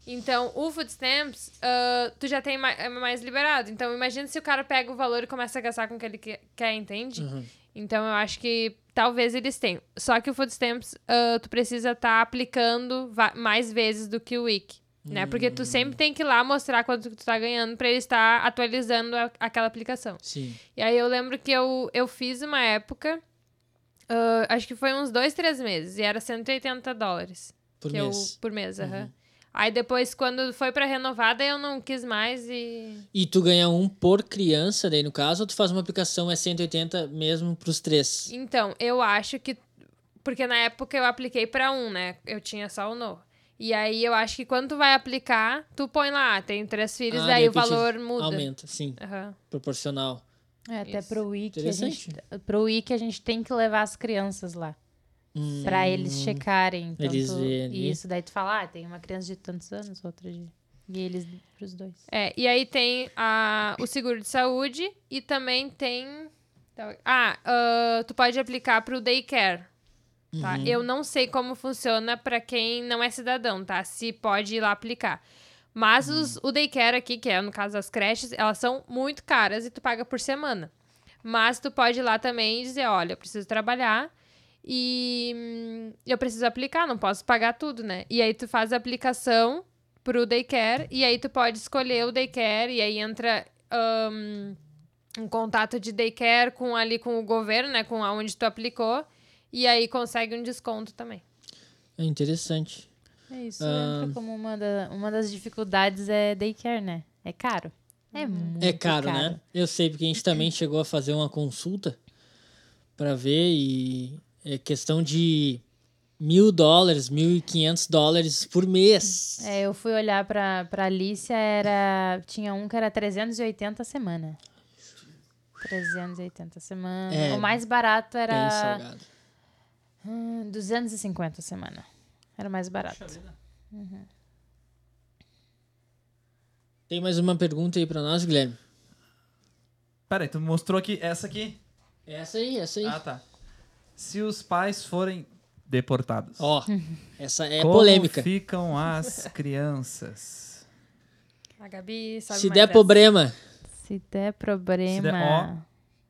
Então, o Food Stamps, ah, tu já tem mais, é mais liberado. Então, imagina se o cara pega o valor e começa a gastar com o que ele que- quer, entende? Uhum. Então, eu acho que talvez eles tenham. Só que o Food Stamps, ah, tu precisa estar aplicando va- mais vezes do que o Wiki. Né? Porque tu sempre tem que ir lá mostrar quanto que tu tá ganhando pra ele estar atualizando a- aquela aplicação. Sim. E aí eu lembro que eu, eu fiz uma época, ah, acho que foi uns dois, três meses, e era 180 dólares Por que mês. Eu, por mês, aham. Aí depois, quando foi pra renovada, eu não quis mais e. E tu ganha um por criança, daí no caso, ou tu faz uma aplicação é 180 mesmo pros três? Então, eu acho que. Porque na época eu apliquei pra um, né? Eu tinha só o no. E aí eu acho que quando tu vai aplicar, tu põe lá, tem três filhos, Ah, daí o valor muda. Aumenta, sim. Aham. Proporcional. É, até Isso. pro Wiki, a gente, Interessante. pro Wiki a gente tem que levar as crianças lá. Hum. Pra eles checarem. Então Eles tu- verem. Isso, daí tu fala, ah, tem uma criança de tantos anos, outra de... E eles pros dois. É, e aí tem a, o seguro de saúde e também tem. Ah, ah, tu pode aplicar pro daycare. Tá? Eu não sei como funciona pra quem não é cidadão, tá? Se pode ir lá aplicar. Mas os, o daycare aqui, que é no caso as creches, elas são muito caras e tu paga por semana. Mas tu pode ir lá também e dizer, olha, eu preciso trabalhar e hum, eu preciso aplicar, não posso pagar tudo, né? E aí tu faz a aplicação pro daycare e aí tu pode escolher o daycare e aí entra hum, um contato de daycare com ali com o governo, né? Com aonde tu aplicou e aí consegue um desconto também. É interessante. É isso, Ah. entra como uma, da- uma das dificuldades é daycare, né? É caro. É muito É caro, né? Eu sei, porque a gente também chegou a fazer uma consulta pra ver e é questão de mil dólares, mil e quinhentos dólares por mês. É, eu fui olhar pra, pra Alicia, era... Tinha um que era 380 a semana. 380 a semana. É, o mais barato Bem era salgado. hum, 250 a semana. Era o mais barato. Tem mais uma pergunta aí pra nós, Guilherme? Pera aí, tu mostrou aqui essa aqui? Essa aí, essa aí. Ah, tá. Se os pais forem deportados. Ó, essa é como polêmica. ficam as crianças? A Gabi sabe Se mais der dessa. problema, Se der problema... Se der- ó.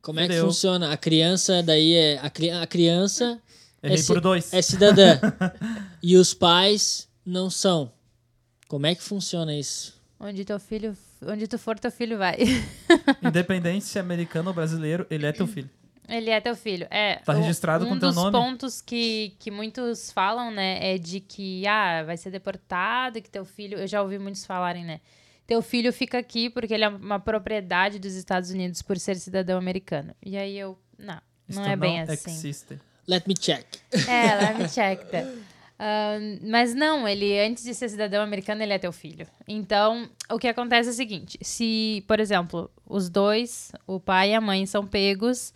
como é que funciona? A criança daí é. A, cri- a criança Errei ci- por dois. é cidadã. e os pais não são. Como é que funciona isso? Onde teu filho... Onde tu for, teu filho vai. Independente se é americano ou brasileiro, ele é teu filho. Ele é teu filho. É. Tá o- registrado um com teu dos nome? pontos que, que muitos falam, né, é de que, ah, vai ser deportado, que teu filho. Eu já ouvi muitos falarem, né? Teu filho fica aqui porque ele é uma propriedade dos Estados Unidos por ser cidadão americano. E aí eu. Não, não Isto é bem assim. existe. Let me check. É, let me check that. Ahn, mas não, ele antes de ser cidadão americano, ele é teu filho. Então, o que acontece é o seguinte: se, por exemplo, os dois, o pai e a mãe, são pegos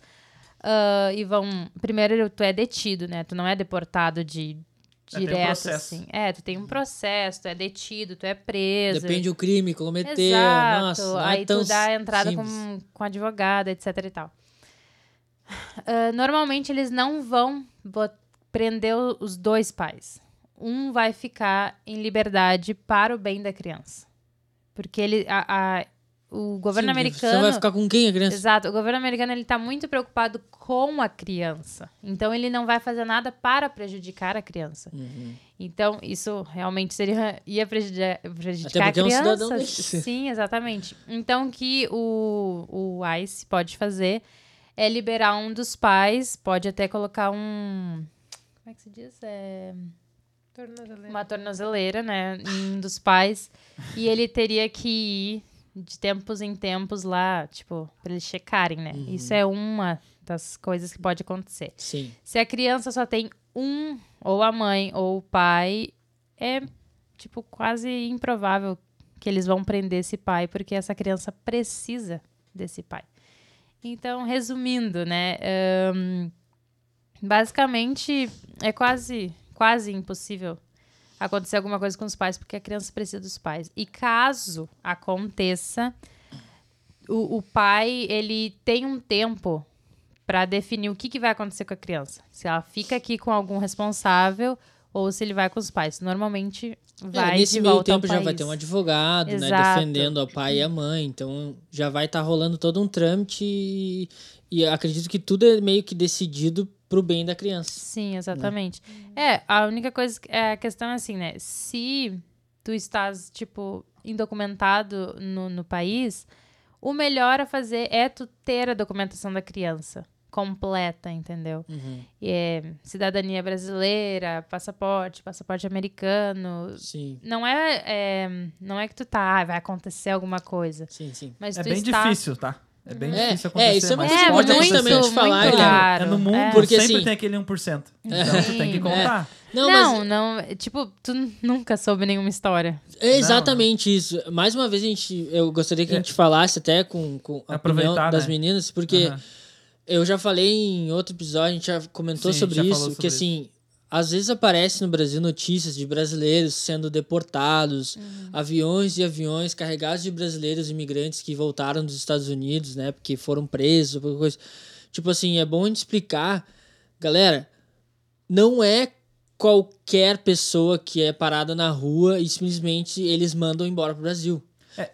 ah, e vão. Primeiro, tu é detido, né? Tu não é deportado de É, tem um direto, processo. assim. É, tu tem um processo, tu é detido, tu é preso. Depende do crime que cometeu. Exato. Nossa, não é Aí tão tu dá a entrada simples. com, com advogado, etc e tal. Ah, normalmente eles não vão prender os dois pais. Um vai ficar em liberdade para o bem da criança. Porque ele, a, a- o governo Sim, americano... Você vai ficar com quem a criança? Exato. O governo americano ele tá muito preocupado com a criança. Então ele não vai fazer nada para prejudicar a criança. Uhum. Então isso realmente seria ia prejudicar, prejudicar porque é a um criança. cidadão deles. Sim, exatamente. Então o que o o ICE pode fazer é liberar um dos pais, pode até colocar um como é que se diz? É Tornozeleira. uma tornozeleira, né, em um dos pais, e ele teria que ir de tempos em tempos lá, tipo, para eles checarem, né? Uhum. Isso é uma das coisas que pode acontecer. Sim. Se a criança só tem um, ou a mãe ou o pai, é, tipo, quase improvável que eles vão prender esse pai, porque essa criança precisa desse pai. Então, resumindo, né? ahn, basicamente, é quase, quase impossível acontecer alguma coisa com os pais, porque a criança precisa dos pais. E caso aconteça, o, o pai, ele tem um tempo pra definir o que, que vai acontecer com a criança. Se ela fica aqui com algum responsável ou se ele vai com os pais. Normalmente vai É, nesse meio tempo já vai ter um advogado, né? Exato. Defendendo a pai e a mãe. Então já vai estar rolando todo um trâmite e, e acredito que tudo é meio que decidido pro bem da criança. Sim, exatamente. É, a única coisa, que- é, a questão é assim, né? Se tu estás, tipo, indocumentado no, no país, o melhor a fazer é tu ter a documentação da criança completa, entendeu? Uhum. E é cidadania brasileira, passaporte, passaporte americano. Sim, Não é, é, não é que tu tá, ah, vai acontecer alguma coisa. sim, sim. Mas É tu bem está... difícil, tá? É bem É, difícil é, acontecer. isso é uma mas coisa É, importante muito, também de falar, muito Guilherme. raro. É no mundo, É. Porque, sempre assim- tem aquele 1%. Então tu tem que contar. Não, Não, mas não, é, tipo, tu nunca soube nenhuma história. é exatamente isso. Mais uma vez, a gente, eu gostaria que a É. gente falasse até com, com a opinião Aproveitar, das né? meninas, porque eu já falei em outro episódio, a gente já comentou Sim, sobre já isso, falou que sobre assim, às vezes aparece no Brasil notícias de brasileiros sendo deportados, aviões e aviões carregados de brasileiros imigrantes que voltaram dos Estados Unidos, né, porque foram presos, qualquer coisa. Tipo assim, é bom a gente explicar, galera, não é qualquer pessoa que é parada na rua e simplesmente eles mandam embora pro Brasil. É,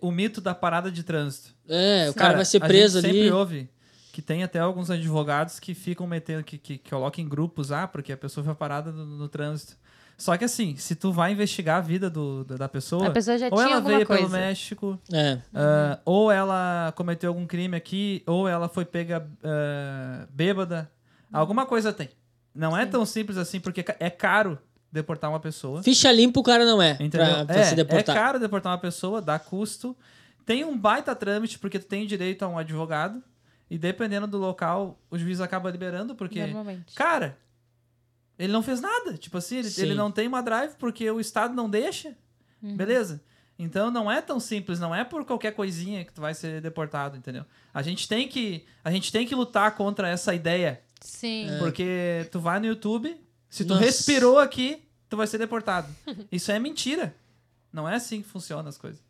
O mito da parada de trânsito. É, o cara, vai ser a preso gente ali. sempre ouve que tem até alguns advogados que ficam metendo, que, que, que colocam em grupos, ah, porque a pessoa foi parada no, no trânsito. Só que assim, se tu vai investigar a vida do, da pessoa, A pessoa já ou tinha ela veio coisa. pelo México, É, ah, ou ela cometeu algum crime aqui, ou ela foi pega ah, bêbada. Alguma coisa tem. Não é tão simples assim, porque é caro deportar uma pessoa. ficha limpa o cara não é, Entendeu? pra, pra é, se é deportar. caro deportar uma pessoa, dá custo. Tem um baita trâmite, porque tu tem direito a um advogado. E dependendo do local, o juiz acaba liberando, porque. Normalmente. Cara, ele não fez nada. Tipo assim, ele, ele não tem uma drive porque o Estado não deixa. Uhum. Beleza? Então não é tão simples, não é por qualquer coisinha que tu vai ser deportado, entendeu? A gente tem que, a gente tem que lutar contra essa ideia. Sim. Porque tu vai no YouTube, se tu Nossa. respirou aqui, tu vai ser deportado. Isso é mentira. Não é assim que funcionam as coisas.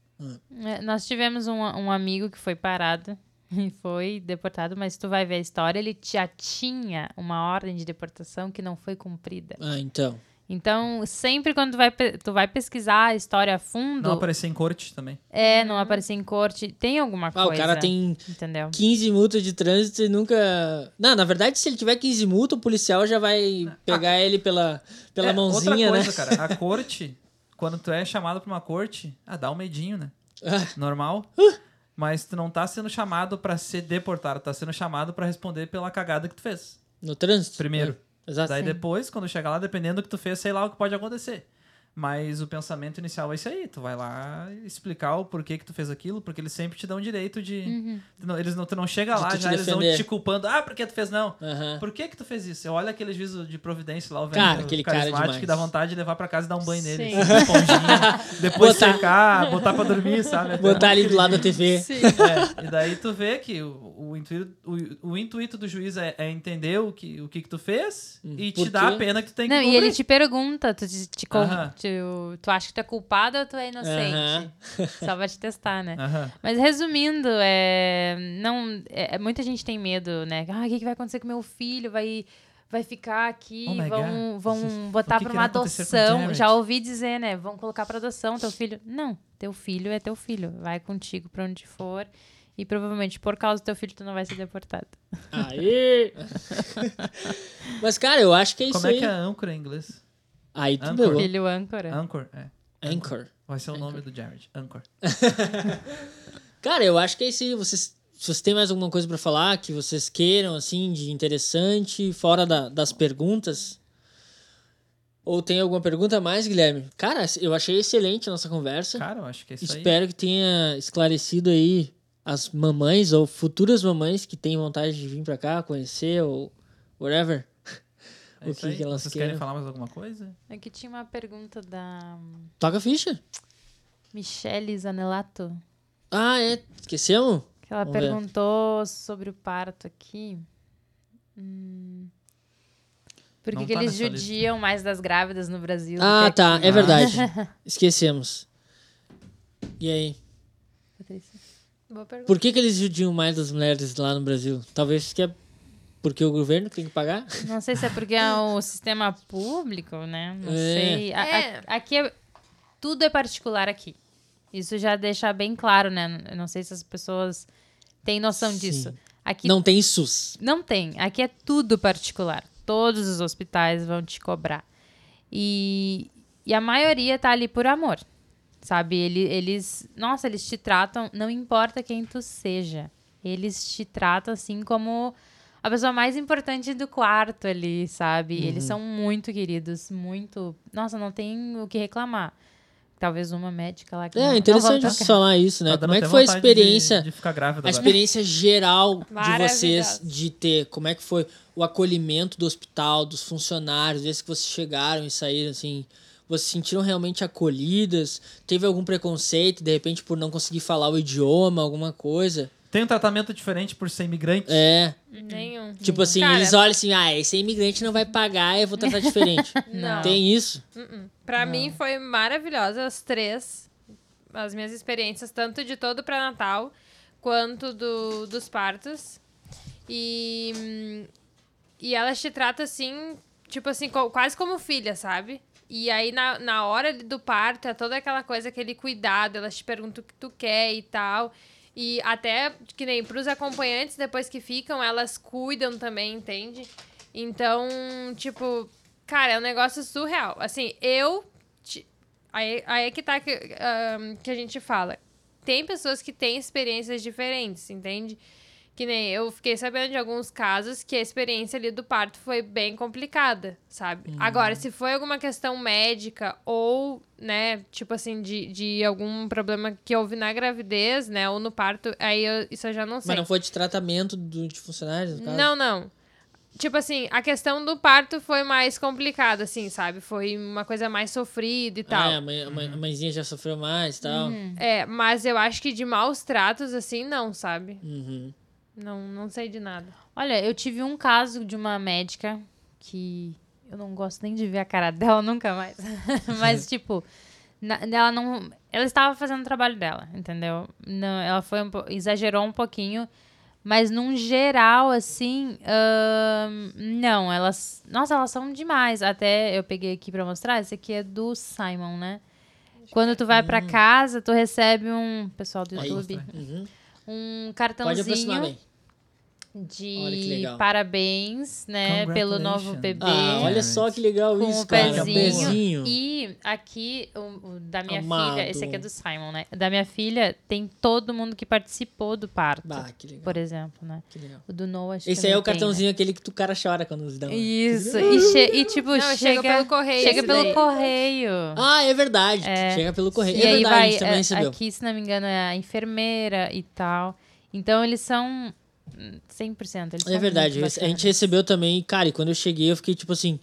É, nós tivemos um, um amigo que foi parado e foi deportado, mas tu vai ver a história, ele já tinha uma ordem de deportação que não foi cumprida. Ah, então. Então, sempre quando tu vai, tu vai pesquisar a história a fundo, Não aparecer em corte também. é, não aparecer em corte, tem alguma Ah, coisa. o cara tem Entendeu? 15 multas de trânsito e nunca. Não, na verdade, se ele tiver 15 multas, o policial já vai pegar ele pela, pela É, mãozinha, outra né? coisa, cara. A corte, quando tu é chamado pra uma corte, ah, dá um medinho, né? Ah, Normal. Mas tu não tá sendo chamado pra ser deportado, tá sendo chamado pra responder pela cagada que tu fez. no trânsito? Primeiro. É, Exato. Daí depois, quando chegar lá, dependendo do que tu fez, sei lá o que pode acontecer. Mas o pensamento inicial é isso aí. Tu vai lá explicar o porquê que tu fez aquilo, porque eles sempre te dão direito de. Uhum. Tu não- eles não, tu não chega De lá, te já eles vão te culpando. Ah, por que tu fez não? Aham. Por que que tu fez isso? Eu olho aquele juízo de providência lá, o velho Cara, aquele cara é carismático demais. que dá vontade de levar pra casa e dar um banho nele. Sim. assim, depois Botar- secar, botar pra dormir, sabe? Até Botar ali do lado da. TV. Sim. É, e daí tu vê que o, o, intuito, o, o intuito do juiz é, é entender o que, o que, que tu fez e te Hum, por dar a quê? pena que tu tem que Não, e cumprir. ele te pergunta, tu, te, te Aham. Tu, tu acha que tu é culpado ou tu é inocente? Aham. Só vai te testar, né? Aham. Mas resumindo, é, não, é, muita gente tem medo, né? Ah, o que, que vai acontecer com meu filho? Vai, vai ficar aqui, Oh vão, vão botar pra que uma adoção. Já ouvi dizer, né? Vão colocar pra adoção teu filho. Não, teu filho é teu filho. Vai contigo pra onde for. E provavelmente por causa do teu filho tu não vai ser deportado. Aí! Mas, cara, eu acho que é isso Como é aí. que é âncora em inglês? Aí tu pegou. Filho âncora. Anchor, é. Anchor. Vai ser o nome do Jared. Anchor. Cara, eu acho que é isso aí. Vocês, se vocês têm mais alguma coisa pra falar que vocês queiram, assim, de interessante, fora da- das perguntas? Ou tem alguma pergunta a mais, Guilherme? Cara, eu achei excelente a nossa conversa. Cara, eu acho que é isso aí. Espero que tenha esclarecido aí as mamães ou futuras mamães que têm vontade de vir pra cá, conhecer ou whatever. É o que que elas Vocês queiram. querem falar mais alguma coisa? Aqui tinha uma pergunta da Toca a ficha. Michele Zanelato. Ah, é. Esquecemos? Que ela Vamos ver. perguntou sobre o parto aqui. Hum. Por que, que tá eles nessa lista. judiam mais das grávidas no Brasil? do Ah, que tá. É verdade. Esquecemos. E aí? Patrícia? Boa pergunta. Por que, que eles judiam mais das mulheres lá no Brasil? Talvez que é porque o governo tem que pagar? Não sei se é porque é o sistema público, né? Não É. sei. A- a- É. aqui é, tudo é particular aqui. Isso já deixa bem claro, né? Eu não sei se as pessoas têm noção Sim. disso. Aqui Não tem SUS. Não tem. Aqui é tudo particular. Todos os hospitais vão te cobrar. E, e a maioria tá ali por amor. Sabe? Ele- Eles. Nossa, eles te tratam. Não importa quem tu seja. Eles te tratam assim como a pessoa mais importante do quarto ali, sabe? Eles Uhum. são muito queridos. Muito. Nossa, não tem o que reclamar. Talvez uma médica lá que. não- É não interessante tocar. falar isso, né? Tá Como é que foi a vontade de- experiência, De, ficar grávida a agora. experiência geral de vocês de ter? Como é que foi o acolhimento do hospital, dos funcionários, desde que vocês chegaram e saíram, assim, vocês se sentiram realmente acolhidas? Teve algum preconceito, de repente, por não conseguir falar o idioma, alguma coisa? Tem um tratamento diferente por ser imigrante? É, Nenhum. tipo assim, Cara, eles olham assim, ah, esse imigrante não vai pagar, eu vou tratar diferente. Não. Tem isso? Pra mim foi maravilhosa as três, as minhas experiências, tanto de todo o pré-natal quanto do, dos partos. E, e elas te tratam assim, tipo assim, co- quase como filha, sabe? E aí na, na hora do parto é toda aquela coisa, aquele cuidado, elas te perguntam o que tu quer e tal. E até, que nem pros acompanhantes, depois que ficam, elas cuidam também, entende? Então, tipo, cara, é um negócio surreal. Assim, eu. ti- Aí, aí é que tá que, ahn, que a gente fala. Tem pessoas que têm experiências diferentes, entende? Que nem eu fiquei sabendo de alguns casos que a experiência ali do parto foi bem complicada, sabe? Agora, se foi alguma questão médica ou, né, tipo assim, de, de algum problema que houve na gravidez, né, ou no parto, aí eu- isso eu já não sei. Mas não foi de tratamento do, de funcionários, no caso? Não, não. Tipo assim, a questão do parto foi mais complicada, assim, sabe? Foi uma coisa mais sofrida e tal. Ah, é, a, mãe, mãe- a mãezinha já sofreu mais e tal. É, mas eu acho que de maus tratos, assim, não, sabe? Uhum. Não, não sei de nada. Olha, eu tive um caso de uma médica que eu não gosto nem de ver a cara dela nunca mais. Mas, tipo, na- ela não. Ela estava fazendo o trabalho dela, entendeu? Não, ela foi um exagerou um pouquinho. Mas, num geral, assim, ahn, não, elas. Nossa, elas são demais. Até eu peguei aqui pra mostrar. Esse aqui é do Simon, né? Quando tu vai pra casa, tu recebe um. Pessoal do Aí, YouTube. Uhum. Um Pode aproximar cartãozinho bem. De parabéns, né, pelo novo bebê. Ah, olha só que legal com isso, o cara. pezinho. E aqui, o, o da minha Amado. filha, esse aqui é do Simon, né? Da minha filha, tem todo mundo que participou do parto, Bah, que legal. por exemplo, né? Que legal. O do Noah, Esse aí é o também tem, cartãozinho aquele que tu cara chora quando nos dá. né? um- Isso, e, che- e tipo, Não, chega, chega pelo correio Chega pelo daí. correio. Ah, é verdade. É. Chega pelo correio. E é aí verdade, vai, a gente também é, recebeu. aqui, se não me engano, é a enfermeira e tal. Então, eles são 100%. Eles É verdade. A gente recebeu também, cara, e quando eu cheguei eu fiquei tipo assim,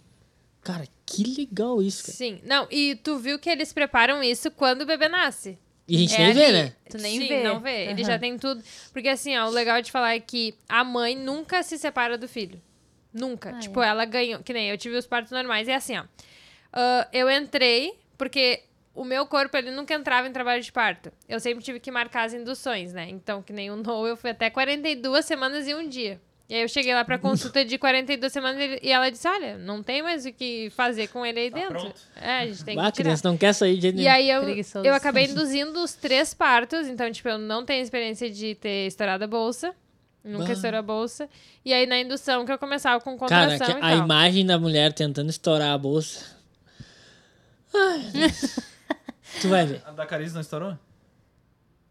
cara, que legal isso, cara. Sim. Não, e tu viu que eles preparam isso quando o bebê nasce. E a gente É nem vê, ali. né? Tu nem Sim, vê. não vê. Ele Aham. já tem tudo. Porque assim, ó, o legal de falar é que a mãe nunca se separa do filho. Nunca. Ah, tipo, ela ganhou. Que nem eu tive os partos normais. E é assim, ó. ah, eu entrei, porque o meu corpo, ele nunca entrava em trabalho de parto. Eu sempre tive que marcar as induções, né? Então, que nem o Noah, eu fui até 42 semanas e um dia. E aí eu cheguei lá pra consulta de 42 semanas e ela disse, olha, não tem mais o que fazer com ele aí dentro. pronto. É, a gente tem Ah, que tirar. criança não quer sair de E aí eu, Preguiçoso. eu acabei induzindo os três partos, então, tipo, eu não tenho experiência de ter estourado a bolsa. Nunca Bah. estourou a bolsa. E aí na indução que eu começava com Cara, contração e a imagem da mulher tentando estourar a bolsa. Ai. tu vai ver. A da Cariz não estourou?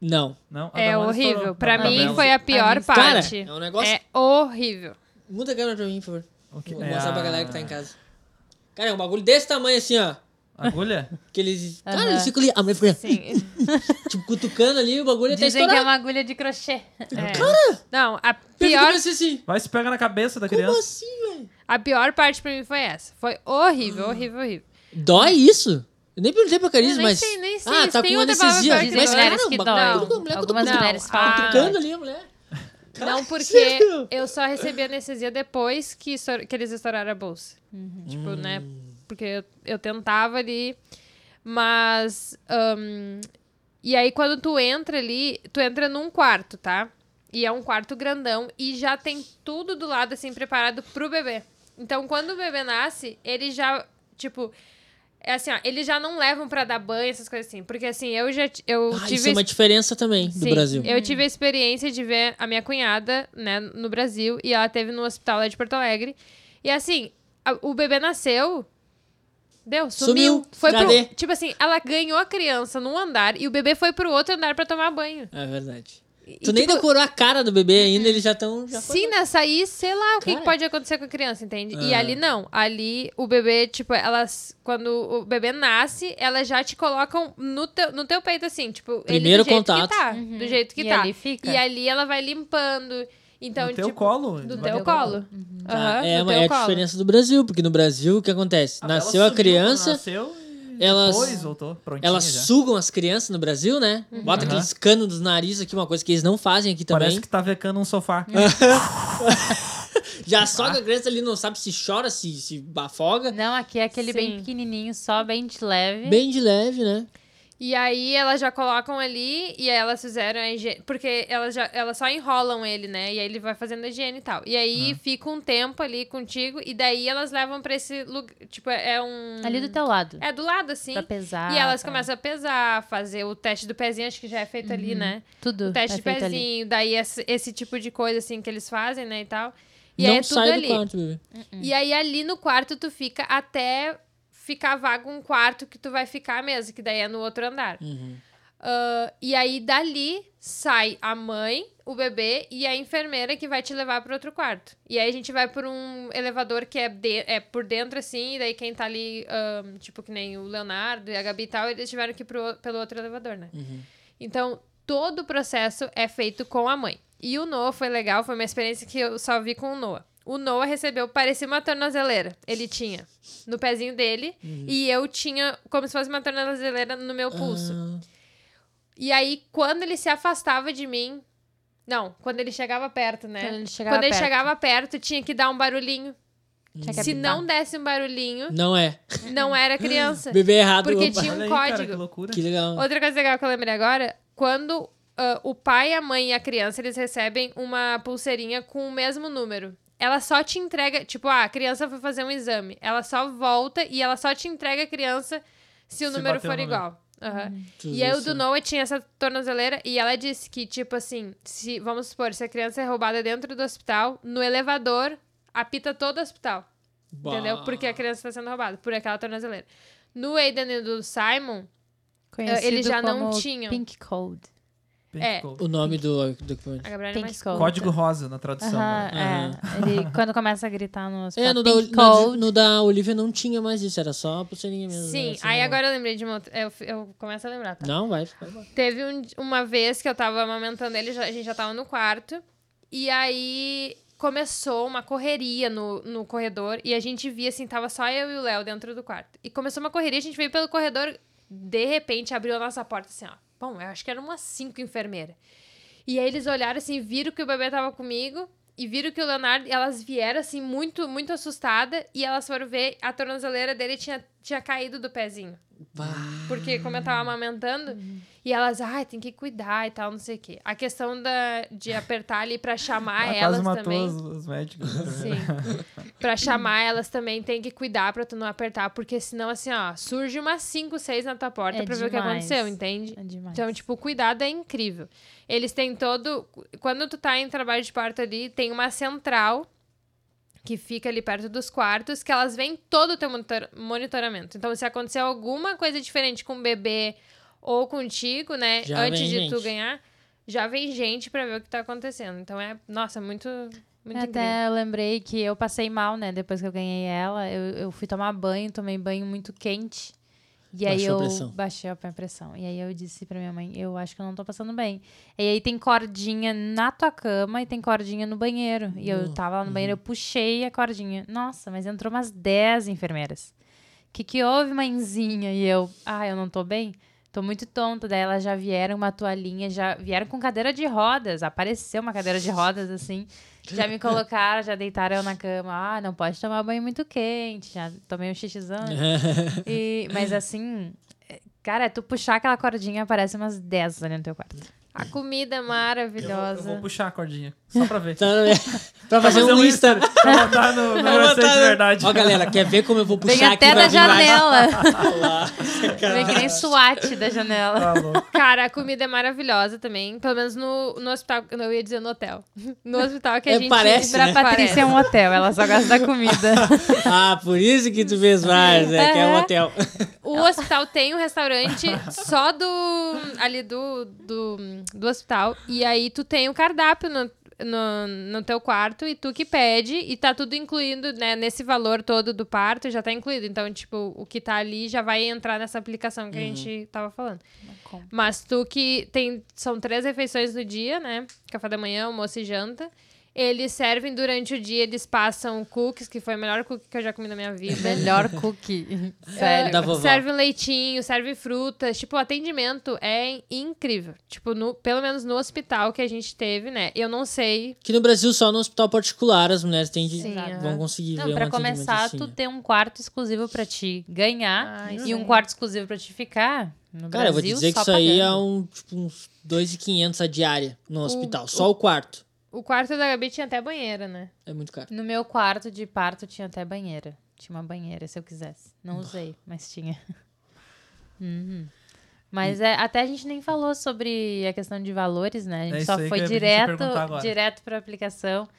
Não. Não? A É da horrível. estourou. Pra mim foi a pior mim- Cara, parte. é um negócio- É horrível. Muda a câmera pra mim, por favor. O que- Vou é mostrar pra a- galera que tá em casa. Cara, é um bagulho desse tamanho assim, ó. Agulha? Que eles. Cara, Aham. eles ficam ali. A mulher fica Sim. tipo cutucando ali, o bagulho até Dizem que é uma agulha de crochê. É. Não, a Eu pior, assim, Vai se pega na cabeça da como criança. assim, velho? a pior parte pra mim foi essa. Foi horrível, horrível, horrível. Dói isso? Eu nem perguntei pra Cariz, mas. sei, nem sei. Ah, tá Tem com palavra anestesia. Dizem Mas, dizer. mulheres cara, que dói. mulher Algumas mulheres Não, falam Cutucando dói. ali a mulher. Não, porque sério? eu só recebi anestesia depois que, estour- que eles estouraram a bolsa. Hum. Tipo, né? Porque eu, eu tentava ali, mas. ahn, E aí, quando tu entra ali, tu entra num quarto, tá? E é um quarto grandão e já tem tudo do lado, assim, preparado pro bebê. Então, quando o bebê nasce, ele já, tipo... É assim, ó, eles já não levam pra dar banho, essas coisas assim. Porque, assim, eu já eu Ah, tive... isso é uma diferença também do Sim, Brasil. Eu tive a experiência de ver a minha cunhada, né, no Brasil, e ela teve no hospital lá de Porto Alegre. E assim, a- o bebê nasceu. Deu, sumiu. Sumiu. Foi Cadê? pro, tipo assim, ela ganhou a criança num andar e o bebê foi pro outro andar pra tomar banho. É verdade. E, Tu nem tipo, decorou a cara do bebê ainda, eles já estão. Já Sim, nessa aí, sei lá o que, que pode acontecer com a criança, entende? E Ah. ali não. Ali o bebê, tipo, elas. Quando o bebê nasce, elas já te colocam no teu, no teu peito, assim, tipo, Primeiro ele do jeito contato. que tá. Do jeito que E tá. ali fica. E ali ela vai limpando. Então, no teu tipo, colo. Do teu colo. Tá, Aham, é do é a colo. diferença do Brasil, porque no Brasil o que acontece? Ela Nasceu a criança, Nasceu e elas- depois voltou prontinha elas já. sugam as crianças no Brasil, né? Uhum. Bota aqueles canos dos narizes aqui, uma coisa que eles não fazem aqui também. Parece que tá vecando um sofá. Já soga a criança ali, não sabe se chora, se, se afoga. Não, aqui é aquele bem Sim. pequenininho, só bem de leve. Bem de leve, né? E aí elas já colocam ali e aí elas fizeram a higiene. Porque elas, já, elas só enrolam ele, né? E aí ele vai fazendo a higiene e tal. E aí fica um tempo ali contigo e daí elas levam pra esse lugar. Tipo, é um. Ali do teu lado. É do lado, assim. Pra pesar. E elas pra- começam a pesar, fazer o teste do pezinho, acho que já é feito ali, né? Tudo. O teste é de feito ali. pezinho, daí esse, esse tipo de coisa, assim, que eles fazem, né, e tal. E não aí é tudo sai ali. do quarto, bebê. E aí ali no quarto tu fica até ficar vago um quarto que tu vai ficar mesmo, que daí é no outro andar. Uhum. Ah, e aí dali sai a mãe, o bebê e a enfermeira que vai te levar para outro quarto. E aí a gente vai por um elevador que é, de- é por dentro assim, e daí quem tá ali, ahn, tipo que nem o Leonardo e a Gabi e tal, eles tiveram que ir pro, pelo outro elevador, né? Então todo o processo é feito com a mãe. E o Noah foi legal, foi uma experiência que eu só vi com o Noah. O Noah recebeu, parecia uma tornozeleira. Ele tinha no pezinho dele e eu tinha como se fosse uma tornozeleira no meu pulso. Ah, E aí, quando ele se afastava de mim. Não, quando ele chegava perto, né? Quando ele chegava Quando ele perto. chegava perto, tinha que dar um barulhinho. Que Se não desse um barulhinho, não é. não era criança. Bebê errado. Porque opa. tinha um aí, cara, código. que loucura. Que legal. Outra coisa legal que eu lembrei agora, quando ah, o pai, a mãe e a criança, eles recebem uma pulseirinha com o mesmo número. Ela só te entrega, tipo, ah, a criança foi fazer um exame. Ela só volta e ela só te entrega a criança se o Se número for igual. Aham. Tu E aí o do Noah tinha essa tornozeleira e ela disse que, tipo assim, se, vamos supor, se a criança é roubada dentro do hospital, no elevador, apita todo o hospital. Entendeu? Bah. Porque a criança está sendo roubada por aquela tornozeleira. No Aiden e do Simon, Conhecido eles já não como tinham. Pink Code. Pink É. O nome do do equipamento. a Gabriela é Pink mais Code. Código rosa na tradução. Aham, né? é. Ele, quando começa a gritar no hospital, É, no da, no, no da Olivia não tinha mais isso, era só a pulseirinha mesmo. Sim, né, assim, aí não- agora eu lembrei de uma outra. Eu, eu começo a lembrar, tá? Não, vai. vai, vai. Teve um- uma vez que eu tava amamentando ele, já- a gente já tava no quarto. E aí começou uma correria no, no corredor. E a gente via assim, tava só eu e o Léo dentro do quarto. E começou uma correria, a gente veio pelo corredor. De repente abriu a nossa porta assim, ó. Bom, eu acho que eram umas cinco enfermeiras. E aí eles olharam assim, viram que o bebê tava comigo. E viram que o Leonardo, elas vieram assim, muito, muito assustada. E elas foram ver, a tornozeleira dele tinha, tinha caído do pezinho. Bah. Porque como eu tava amamentando, e elas, ai, tem que cuidar e tal, não sei o quê. A questão da, de apertar ali pra chamar Ah, elas quase matou também. os, os médicos. Sim. pra chamar elas também tem que cuidar pra tu não apertar, porque senão, assim, ó, surge umas 5, 6 na tua porta É pra ver o que demais. aconteceu, entende? É demais. Então, tipo, o cuidado é incrível. Eles têm todo. Quando tu tá em trabalho de parto ali, tem uma central que fica ali perto dos quartos, que elas veem todo o teu monitor- monitoramento. Então, se acontecer alguma coisa diferente com o bebê ou contigo, né, Já antes de tu gente. ganhar, já vem gente pra ver o que tá acontecendo. Então é, nossa, muito, muito incrível. Até eu lembrei que eu passei mal, né? Depois que eu ganhei ela, eu, eu fui tomar banho, tomei banho muito quente. E aí Baixou eu pressão. baixei a pressão. E aí eu disse pra minha mãe, eu acho que eu não tô passando bem. E aí tem cordinha na tua cama e tem cordinha no banheiro. E eu tava lá no banheiro, eu puxei a cordinha. Nossa, mas entrou umas 10 enfermeiras. Que que houve, mãezinha? E eu, ah, eu não tô bem? Tô muito tonta. Daí elas já vieram uma toalhinha, já vieram com cadeira de rodas. Apareceu uma cadeira de rodas, assim. Já me colocaram, já deitaram eu na cama. Ah, não pode tomar banho muito quente. Já tomei um xixizão. E, mas assim, Cara, é tu puxar aquela cordinha, aparece umas 10 ali no teu quarto. A comida é Eu vou, eu maravilhosa. vou puxar a cordinha. Só pra ver. Pra fazer um Insta. pra botar no, no Pra botar de verdade. Ó, galera, quer ver como eu vou puxar Vem aqui? até da janela. Lá. Vem que nem SWAT da janela. Tá louco. Cara, a comida é maravilhosa também. Pelo menos no, no hospital. Não, eu ia dizer no hotel. No hospital que a É, gente. parece, Pra né? Patrícia é um hotel, ela só gosta da comida. Ah, por isso que tu fez mais, né? Que é um É. hotel. O hospital tem um restaurante só do. ali do, do, do hospital. E aí tu tem o cardápio no, no, no teu quarto e tu que pede. E tá tudo incluído, né? Nesse valor todo do parto já tá incluído. Então, tipo, o que tá ali já vai entrar nessa aplicação que a gente tava falando. Mas tu que tem. São três refeições no dia, né? Café da manhã, almoço e janta. Eles servem durante o dia, eles passam cookies, que foi o melhor cookie que eu já comi na minha vida. Melhor cookie. Sério. Da vovó. Serve um leitinho, serve frutas. Tipo, o atendimento é incrível. Tipo, no, pelo menos no hospital que a gente teve, né? Eu não sei. Que no Brasil, só no hospital particular, as mulheres têm de, Sim, vão aham. conseguir Não, ver pra um começar, assim, tu né? tem um quarto exclusivo pra te ganhar Ah, e um quarto exclusivo pra te ficar. No Cara, eu vou te Brasil, dizer que isso aí é pagando. um, tipo, uns 2.500 a diária no hospital. Só o quarto. O quarto da Gabi tinha até banheira, né? É muito caro. No meu quarto de parto tinha até banheira. Tinha uma banheira, se eu quisesse. Não usei, mas tinha. Uhum. Mas é, até a gente nem falou sobre a questão de valores, né? A gente É só foi direto, direto pra aplicação.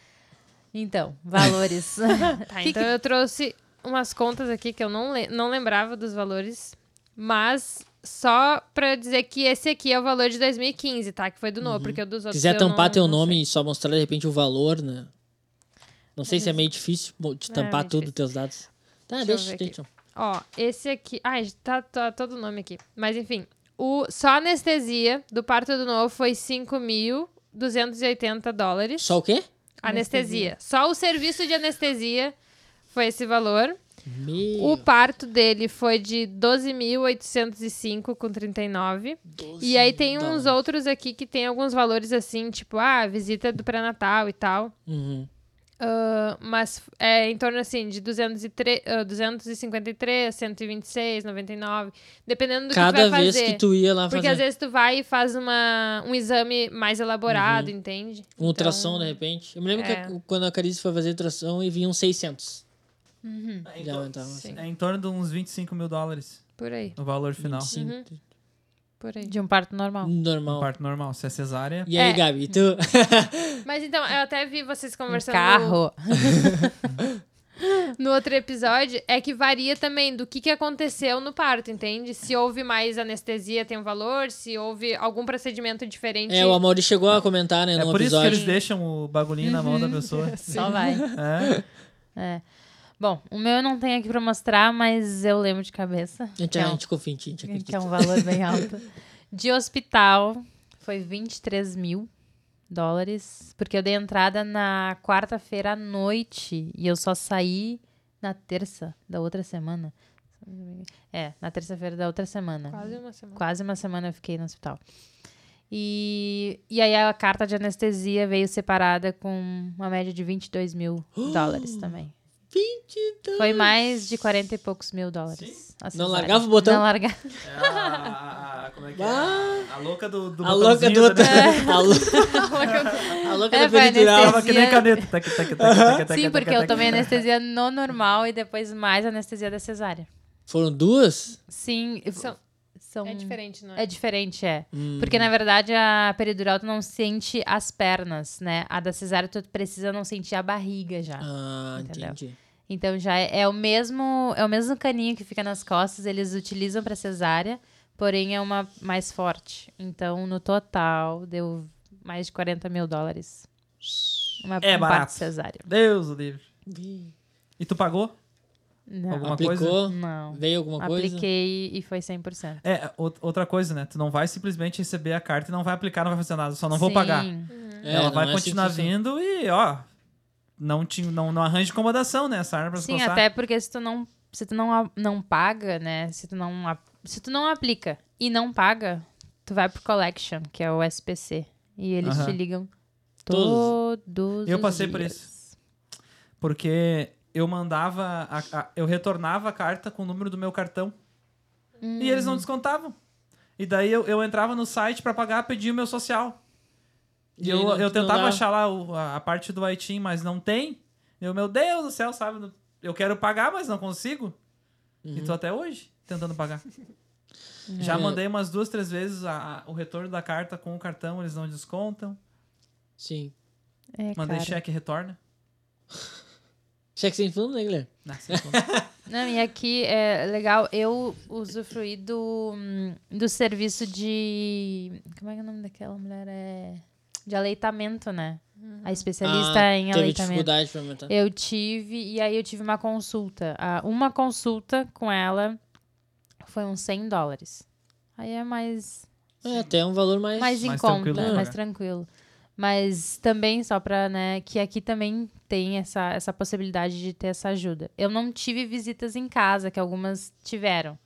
Então, valores. Tá, Que então eu trouxe umas contas aqui que eu não, le não lembrava dos valores. Mas só pra dizer que esse aqui é o valor de 2015, tá? Que foi do novo, porque o dos Se outros. quiser eu tampar não- teu não nome sei. e só mostrar de repente o valor, né? Não sei se é meio difícil de É, tampar meio tudo, difícil. teus dados. Tá, Deixa eu deixa, ver deixa. Ó, esse aqui. Ai, tá, tá todo o nome aqui. Mas enfim. O, só a anestesia do parto do novo foi 5.280 dólares. Só o quê? Anestesia. Só o serviço de anestesia foi esse valor. Meu. O parto dele foi de 12.805,39. 12 e aí tem uns dólares. outros aqui que tem alguns valores assim, tipo, ah, visita do pré-natal e tal. Uhum. Uh, mas é em torno assim de 203, uh, 253, 126, 99, dependendo do Cada que tu vai fazer. Cada vez que tu ia lá Porque às vezes tu vai e faz uma, um exame mais elaborado, uhum. entende? Um ultrassom, então de repente. Eu me lembro é. que quando a Carice foi fazer ultrassom e vinham 600. Uhum. É, em, então, assim. é em torno de uns 25 mil dólares. Por aí. O valor final. Uhum. Por aí. De um parto normal. Normal. Um parto normal. Se é cesárea. E aí, é. Gabi, tu? Hum. Mas então, eu até vi vocês conversando. Um carro. no outro episódio, é que varia também do que, que aconteceu no parto, entende? Se houve mais anestesia, tem um valor, se houve algum procedimento diferente. É, o Amaury chegou a comentar, né? É por episódio. isso que eles deixam o bagulhinho na mão da uhum. pessoa. Só vai. É. é. Bom, o meu eu não tenho aqui pra mostrar, mas eu lembro de cabeça. A gente, que é a um- gente confia em ti, a gente acredita. que é um valor bem alto. De hospital, foi 23 mil dólares, porque eu dei entrada na quarta-feira à noite e eu só saí na terça da outra semana. É, na terça-feira da outra semana. Quase uma semana. Quase uma semana eu fiquei no hospital. E, e aí a carta de anestesia veio separada com uma média de 22 mil dólares também. 22. Foi mais de 40 e poucos mil dólares. a Não largava o botão? Não largava. É a, como é que é? A louca do, do A louca do botãozinho, outro. né? A lou- a louca É, da peridural. Tava que nem caneta. Tac, tac, tac, tac, Sim, porque eu tomei anestesia no normal e depois mais anestesia da cesárea. Foram duas? Sim, São- são... É diferente, não é? É diferente, é. Hum. Porque, na verdade, a peridural tu não sente as pernas, né? A da cesárea tu precisa não sentir a barriga já. Ah, Entendeu? entendi. Então já é, é o mesmo é o mesmo caninho que fica nas costas, eles utilizam para cesárea, porém é uma mais forte. Então, no total, deu mais de 40 mil dólares. Uma, É um barato. cesárea. Deus o livre. E tu pagou? Não, Alguma Aplicou? coisa? não. Veio alguma coisa? Apliquei e foi 100%. É, ou- outra coisa, né? Tu não vai simplesmente receber a carta e não vai aplicar, não vai fazer nada. Só não vou pagar. Sim. É, Ela não vai é continuar vindo e, ó, não, te, não, não arranja incomodação, né? Essa arma pra Sim, até porque se tu não, se tu não, não paga, né? Se tu não, se tu não aplica e não paga, tu vai pro collection, que é o SPC. E eles te ligam Todos. todos Eu passei por dias. Porque eu mandava, a- a- eu retornava a carta com o número do meu cartão. E eles não descontavam. E daí eu, eu entrava no site pra pagar, pedia o meu social. E E eu, não- eu tentava achar lá o- a, a parte do ITIN, mas não tem. Eu, meu Deus do céu, sabe? Eu quero pagar, mas não consigo. E tô até hoje tentando pagar. Já É. mandei umas duas, três vezes a- a- o retorno da carta com o cartão, eles não descontam. Sim. É, Mandei cara. cheque retorna. Cheque sem fundo, né, Guilherme? Não, sem conta. Não, e aqui é legal, eu usufruí do, hum, do serviço de. Como é que é o nome daquela mulher? É. De aleitamento, né? A especialista Ah, em teve aleitamento. dificuldade pra aumentar. Eu tive, e aí eu tive uma consulta. Ah, uma consulta com ela foi uns 100 dólares. Aí é mais, É, até um valor mais... mais em mais conta, tranquilo de mais tranquilo. Mas também, só pra, né, que aqui também tem essa, essa possibilidade de ter essa ajuda. Eu não tive visitas em casa, que algumas tiveram.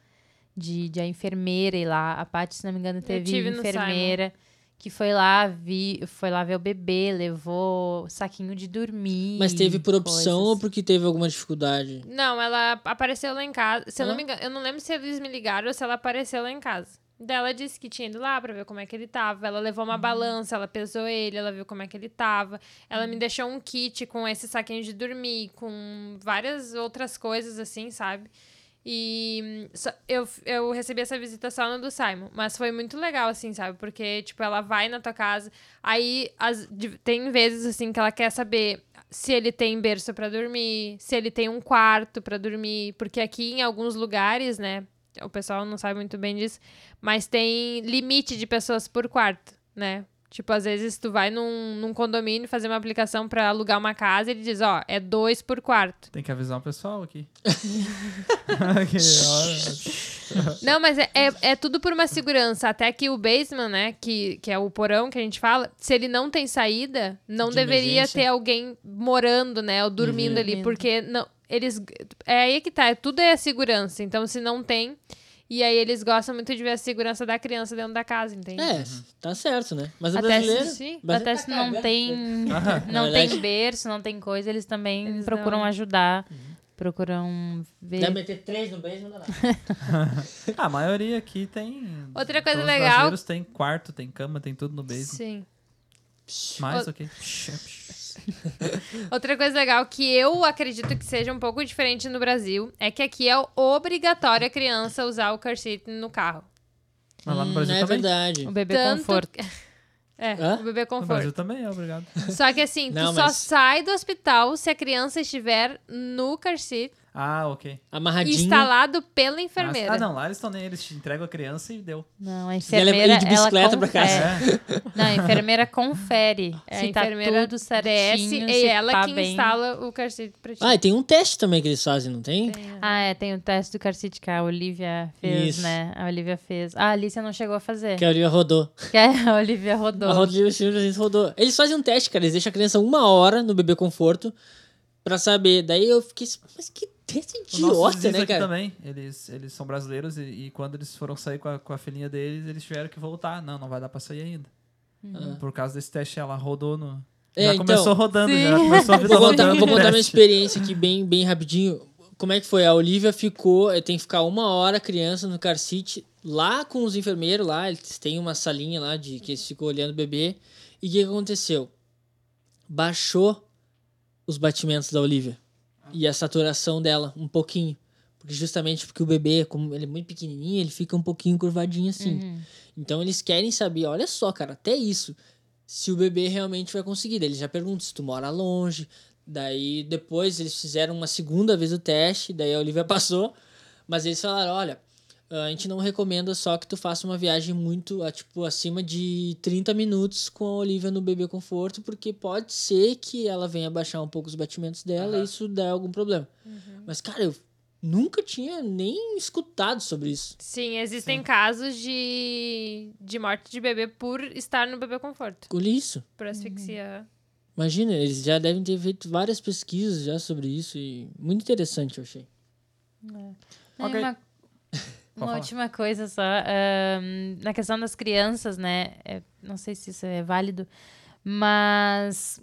De, de a enfermeira ir lá. A Paty, se não me engano, teve enfermeira que foi lá, vi, foi lá ver o bebê, levou saquinho de dormir. Mas teve por opção ou coisas. porque teve alguma dificuldade? Não, ela apareceu lá em casa. Se eu não Ah. me engano, eu não lembro se eles me ligaram ou se ela apareceu lá em casa. Daí ela disse que tinha ido lá pra ver como é que ele tava. Ela levou uma balança, ela pesou ele, ela viu como é que ele tava. Ela me deixou um kit com esse saquinho de dormir, com várias outras coisas assim, sabe? E hum, eu, eu recebi essa visita só no do Simon. Mas foi muito legal, assim, sabe? Porque, tipo, ela vai na tua casa. Aí as- tem vezes, assim, que ela quer saber se ele tem berço pra dormir, se ele tem um quarto pra dormir. Porque aqui em alguns lugares, né? O pessoal não sabe muito bem disso. Mas tem limite de pessoas por quarto, né? Tipo, às vezes tu vai num, num condomínio fazer uma aplicação pra alugar uma casa e ele diz, ó, é dois por quarto. Tem que avisar o pessoal aqui. Não, mas é, é, é tudo por uma segurança. Até que o basement, né, que, que é o porão que a gente fala, se ele não tem saída, não De deveria emergência. ter alguém morando, né, ou dormindo Uhum. ali, porque não, eles é aí que tá, é- tudo é a segurança. Então, se não tem, e aí eles gostam muito de ver a segurança da criança dentro da casa, entende? É, tá certo, né? Mas o Até brasileiro... se- sim. Até tá se não cagando. tem, não tem verdade- berço, não tem coisa, eles também Eles procuram dão. ajudar. Procuram ver. Deve meter três no beijo, não dá nada. A maioria aqui tem. Outra coisa todos os legal- brasileiros tem quarto, tem cama, tem tudo no basement. Sim. Mais Ô- ok. Outra coisa legal que eu acredito que seja um pouco diferente no Brasil é que aqui é obrigatório a criança usar o car seat no carro. Mas lá no Hum, Brasil é também. verdade. O bebê Tanto- conforto. É, Hã? o bebê No conforto. Brasil também é, obrigado. Só que assim, Não, tu só mas- sai do hospital se a criança estiver no car seat Ah, ok. Amarradinho. instalado pela enfermeira. Ah, não, lá eles estão nem, eles te entregam a criança e deu. Não, a levar- enfermeira. ir de bicicleta ela pra casa. confere. Não, a enfermeira confere É, se a tá enfermeira tudo certinho. desce e ela tá que bem. instala o car seat pra ti. Ah, e tem um teste também que eles fazem, não tem? Ah, é, tem o teste do Carcite que a Olivia fez, Isso. né? A Olivia fez. Ah, a Alicia não chegou a fazer. Que a Olivia rodou. Que a Olivia rodou. A Olivia rodou. Eles fazem um teste, cara. Eles deixam a criança uma hora no bebê conforto pra saber. Daí eu fiquei assim, mas que nossos idiota, né, cara? também, eles, eles são brasileiros e, e quando eles foram sair com a, com a filhinha deles, eles tiveram que voltar. Não, não vai dar pra sair ainda. Por causa desse teste, ela rodou no... É, já então- começou rodando, Sim. já começou a vida Vou contar, vou contar minha experiência aqui bem, bem rapidinho. Como é que foi? A Olivia ficou, eh, tem que ficar uma hora criança no car seat, lá com os enfermeiros lá, eles têm uma salinha lá de que eles ficam olhando o bebê. E o que aconteceu? Baixou os batimentos da Olivia e a saturação dela um pouquinho. Porque justamente porque o bebê, como ele é muito pequenininho, ele fica um pouquinho curvadinho assim. Uhum. Então eles querem saber, olha só, cara, até isso, se o bebê realmente vai conseguir. Eles já perguntam se tu mora longe. Daí depois eles fizeram uma segunda vez o teste, daí a Olivia passou, mas eles falaram, olha, a gente não recomenda só que tu faça uma viagem muito, ah, tipo, acima de 30 minutos com a Olivia no bebê conforto, porque pode ser que ela venha baixar um pouco os batimentos dela e isso dá algum problema. Mas, cara, eu nunca tinha nem escutado sobre isso. Sim, existem casos de, de morte de bebê por estar no bebê conforto. Olha isso. Por asfixia. Imagina, eles já devem ter feito várias pesquisas já sobre isso e muito interessante, eu achei. Não, Ok. Uma, Pode uma falar. última coisa só. ahn, na questão das crianças, né? é, não sei se isso é válido, mas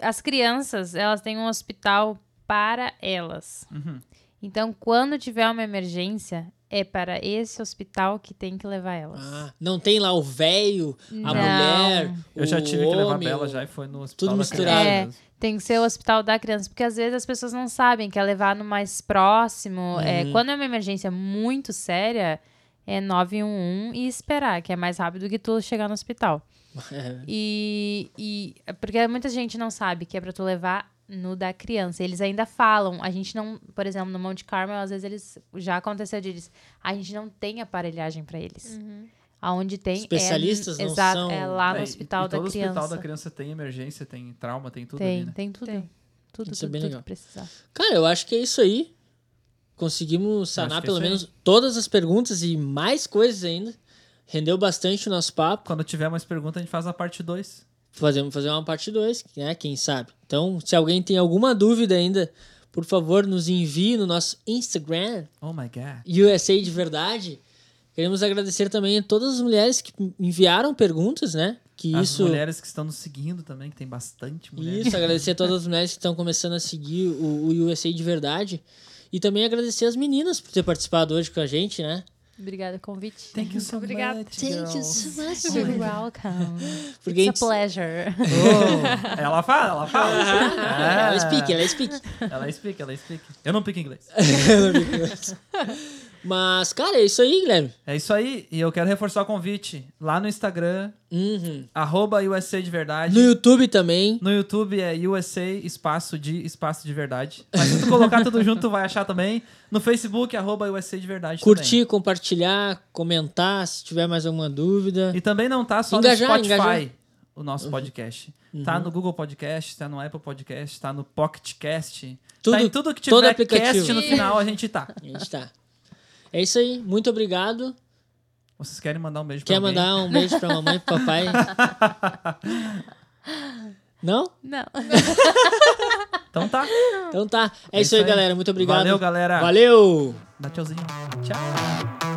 as crianças, elas têm um hospital para elas. Uhum. Então, quando tiver uma emergência, é para esse hospital que tem que levar elas. Ah, não tem lá o velho, a Não. mulher, Eu já o tive que levar homem, Bela o- já e foi no hospital tudo da misturado. É. Tem que ser o hospital da criança, porque às vezes as pessoas não sabem, quer levar no mais próximo. É, Uhum. quando é uma emergência muito séria, é 911 e esperar, que é mais rápido que tu chegar no hospital. É. E, e porque muita gente não sabe que é pra tu levar no da criança. Eles ainda falam, a gente não, por exemplo, no Monte Carmel, às vezes eles já aconteceu deles, a gente não tem aparelhagem pra eles. Aonde tem Especialistas é, não exato, são- é lá no É, e- hospital e da todo criança. hospital da criança tem emergência, tem trauma, tem tudo tem, ali, né? tem tudo. Tem. Tudo, Isso é tudo, bem tudo legal. que precisar. Cara, eu acho que é isso aí. Conseguimos sanar é pelo aí. menos todas as perguntas e mais coisas ainda. Rendeu bastante o nosso papo. Quando tiver mais perguntas, a gente faz a parte 2. Fazemos fazer uma parte 2, né? Quem sabe. Então, se alguém tem alguma dúvida ainda, por favor, nos envie no nosso Instagram, Oh my god. USA de Verdade. Queremos agradecer também a todas as mulheres que enviaram perguntas, né? Que As isso. mulheres que estão nos seguindo também, que tem bastante mulheres. Isso, agradecer a todas as mulheres que estão começando a seguir o, o USA de Verdade. E também agradecer as meninas por ter participado hoje com a gente, né? Obrigada pelo convite. Thank you so Obrigada. much, girls. You're welcome. Porque It's a pleasure. Oh, ela fala, ela fala. Ela speak, ela speak. Ela explica, ela explica. Eu não pico inglês. Mas, cara, é isso aí, Guilherme. É isso aí. E eu quero reforçar o convite. Lá no Instagram, Uhum. arroba USA de verdade. No YouTube também. No YouTube é USA espaço de espaço de verdade. Mas se tu colocar tudo junto, vai achar também. No Facebook, arroba USA de verdade Curtir, compartilhar, comentar, se tiver mais alguma dúvida. também. E também não tá só Engajar, no Spotify, engajar. o nosso podcast. Tá no Google Podcast, tá no Apple Podcast, tá no Pocket Cast. Tudo- tá em tudo que todo tiver aplicativo. cast no final, a gente tá. A gente tá. É isso aí. Muito obrigado. Vocês querem mandar um beijo pra Quer alguém? mandar um beijo pra mamãe e pro papai? Não? Não. Então tá. Então tá. É, isso aí, galera. Muito obrigado. Valeu, galera. Valeu! Dá tchauzinho. Tchau.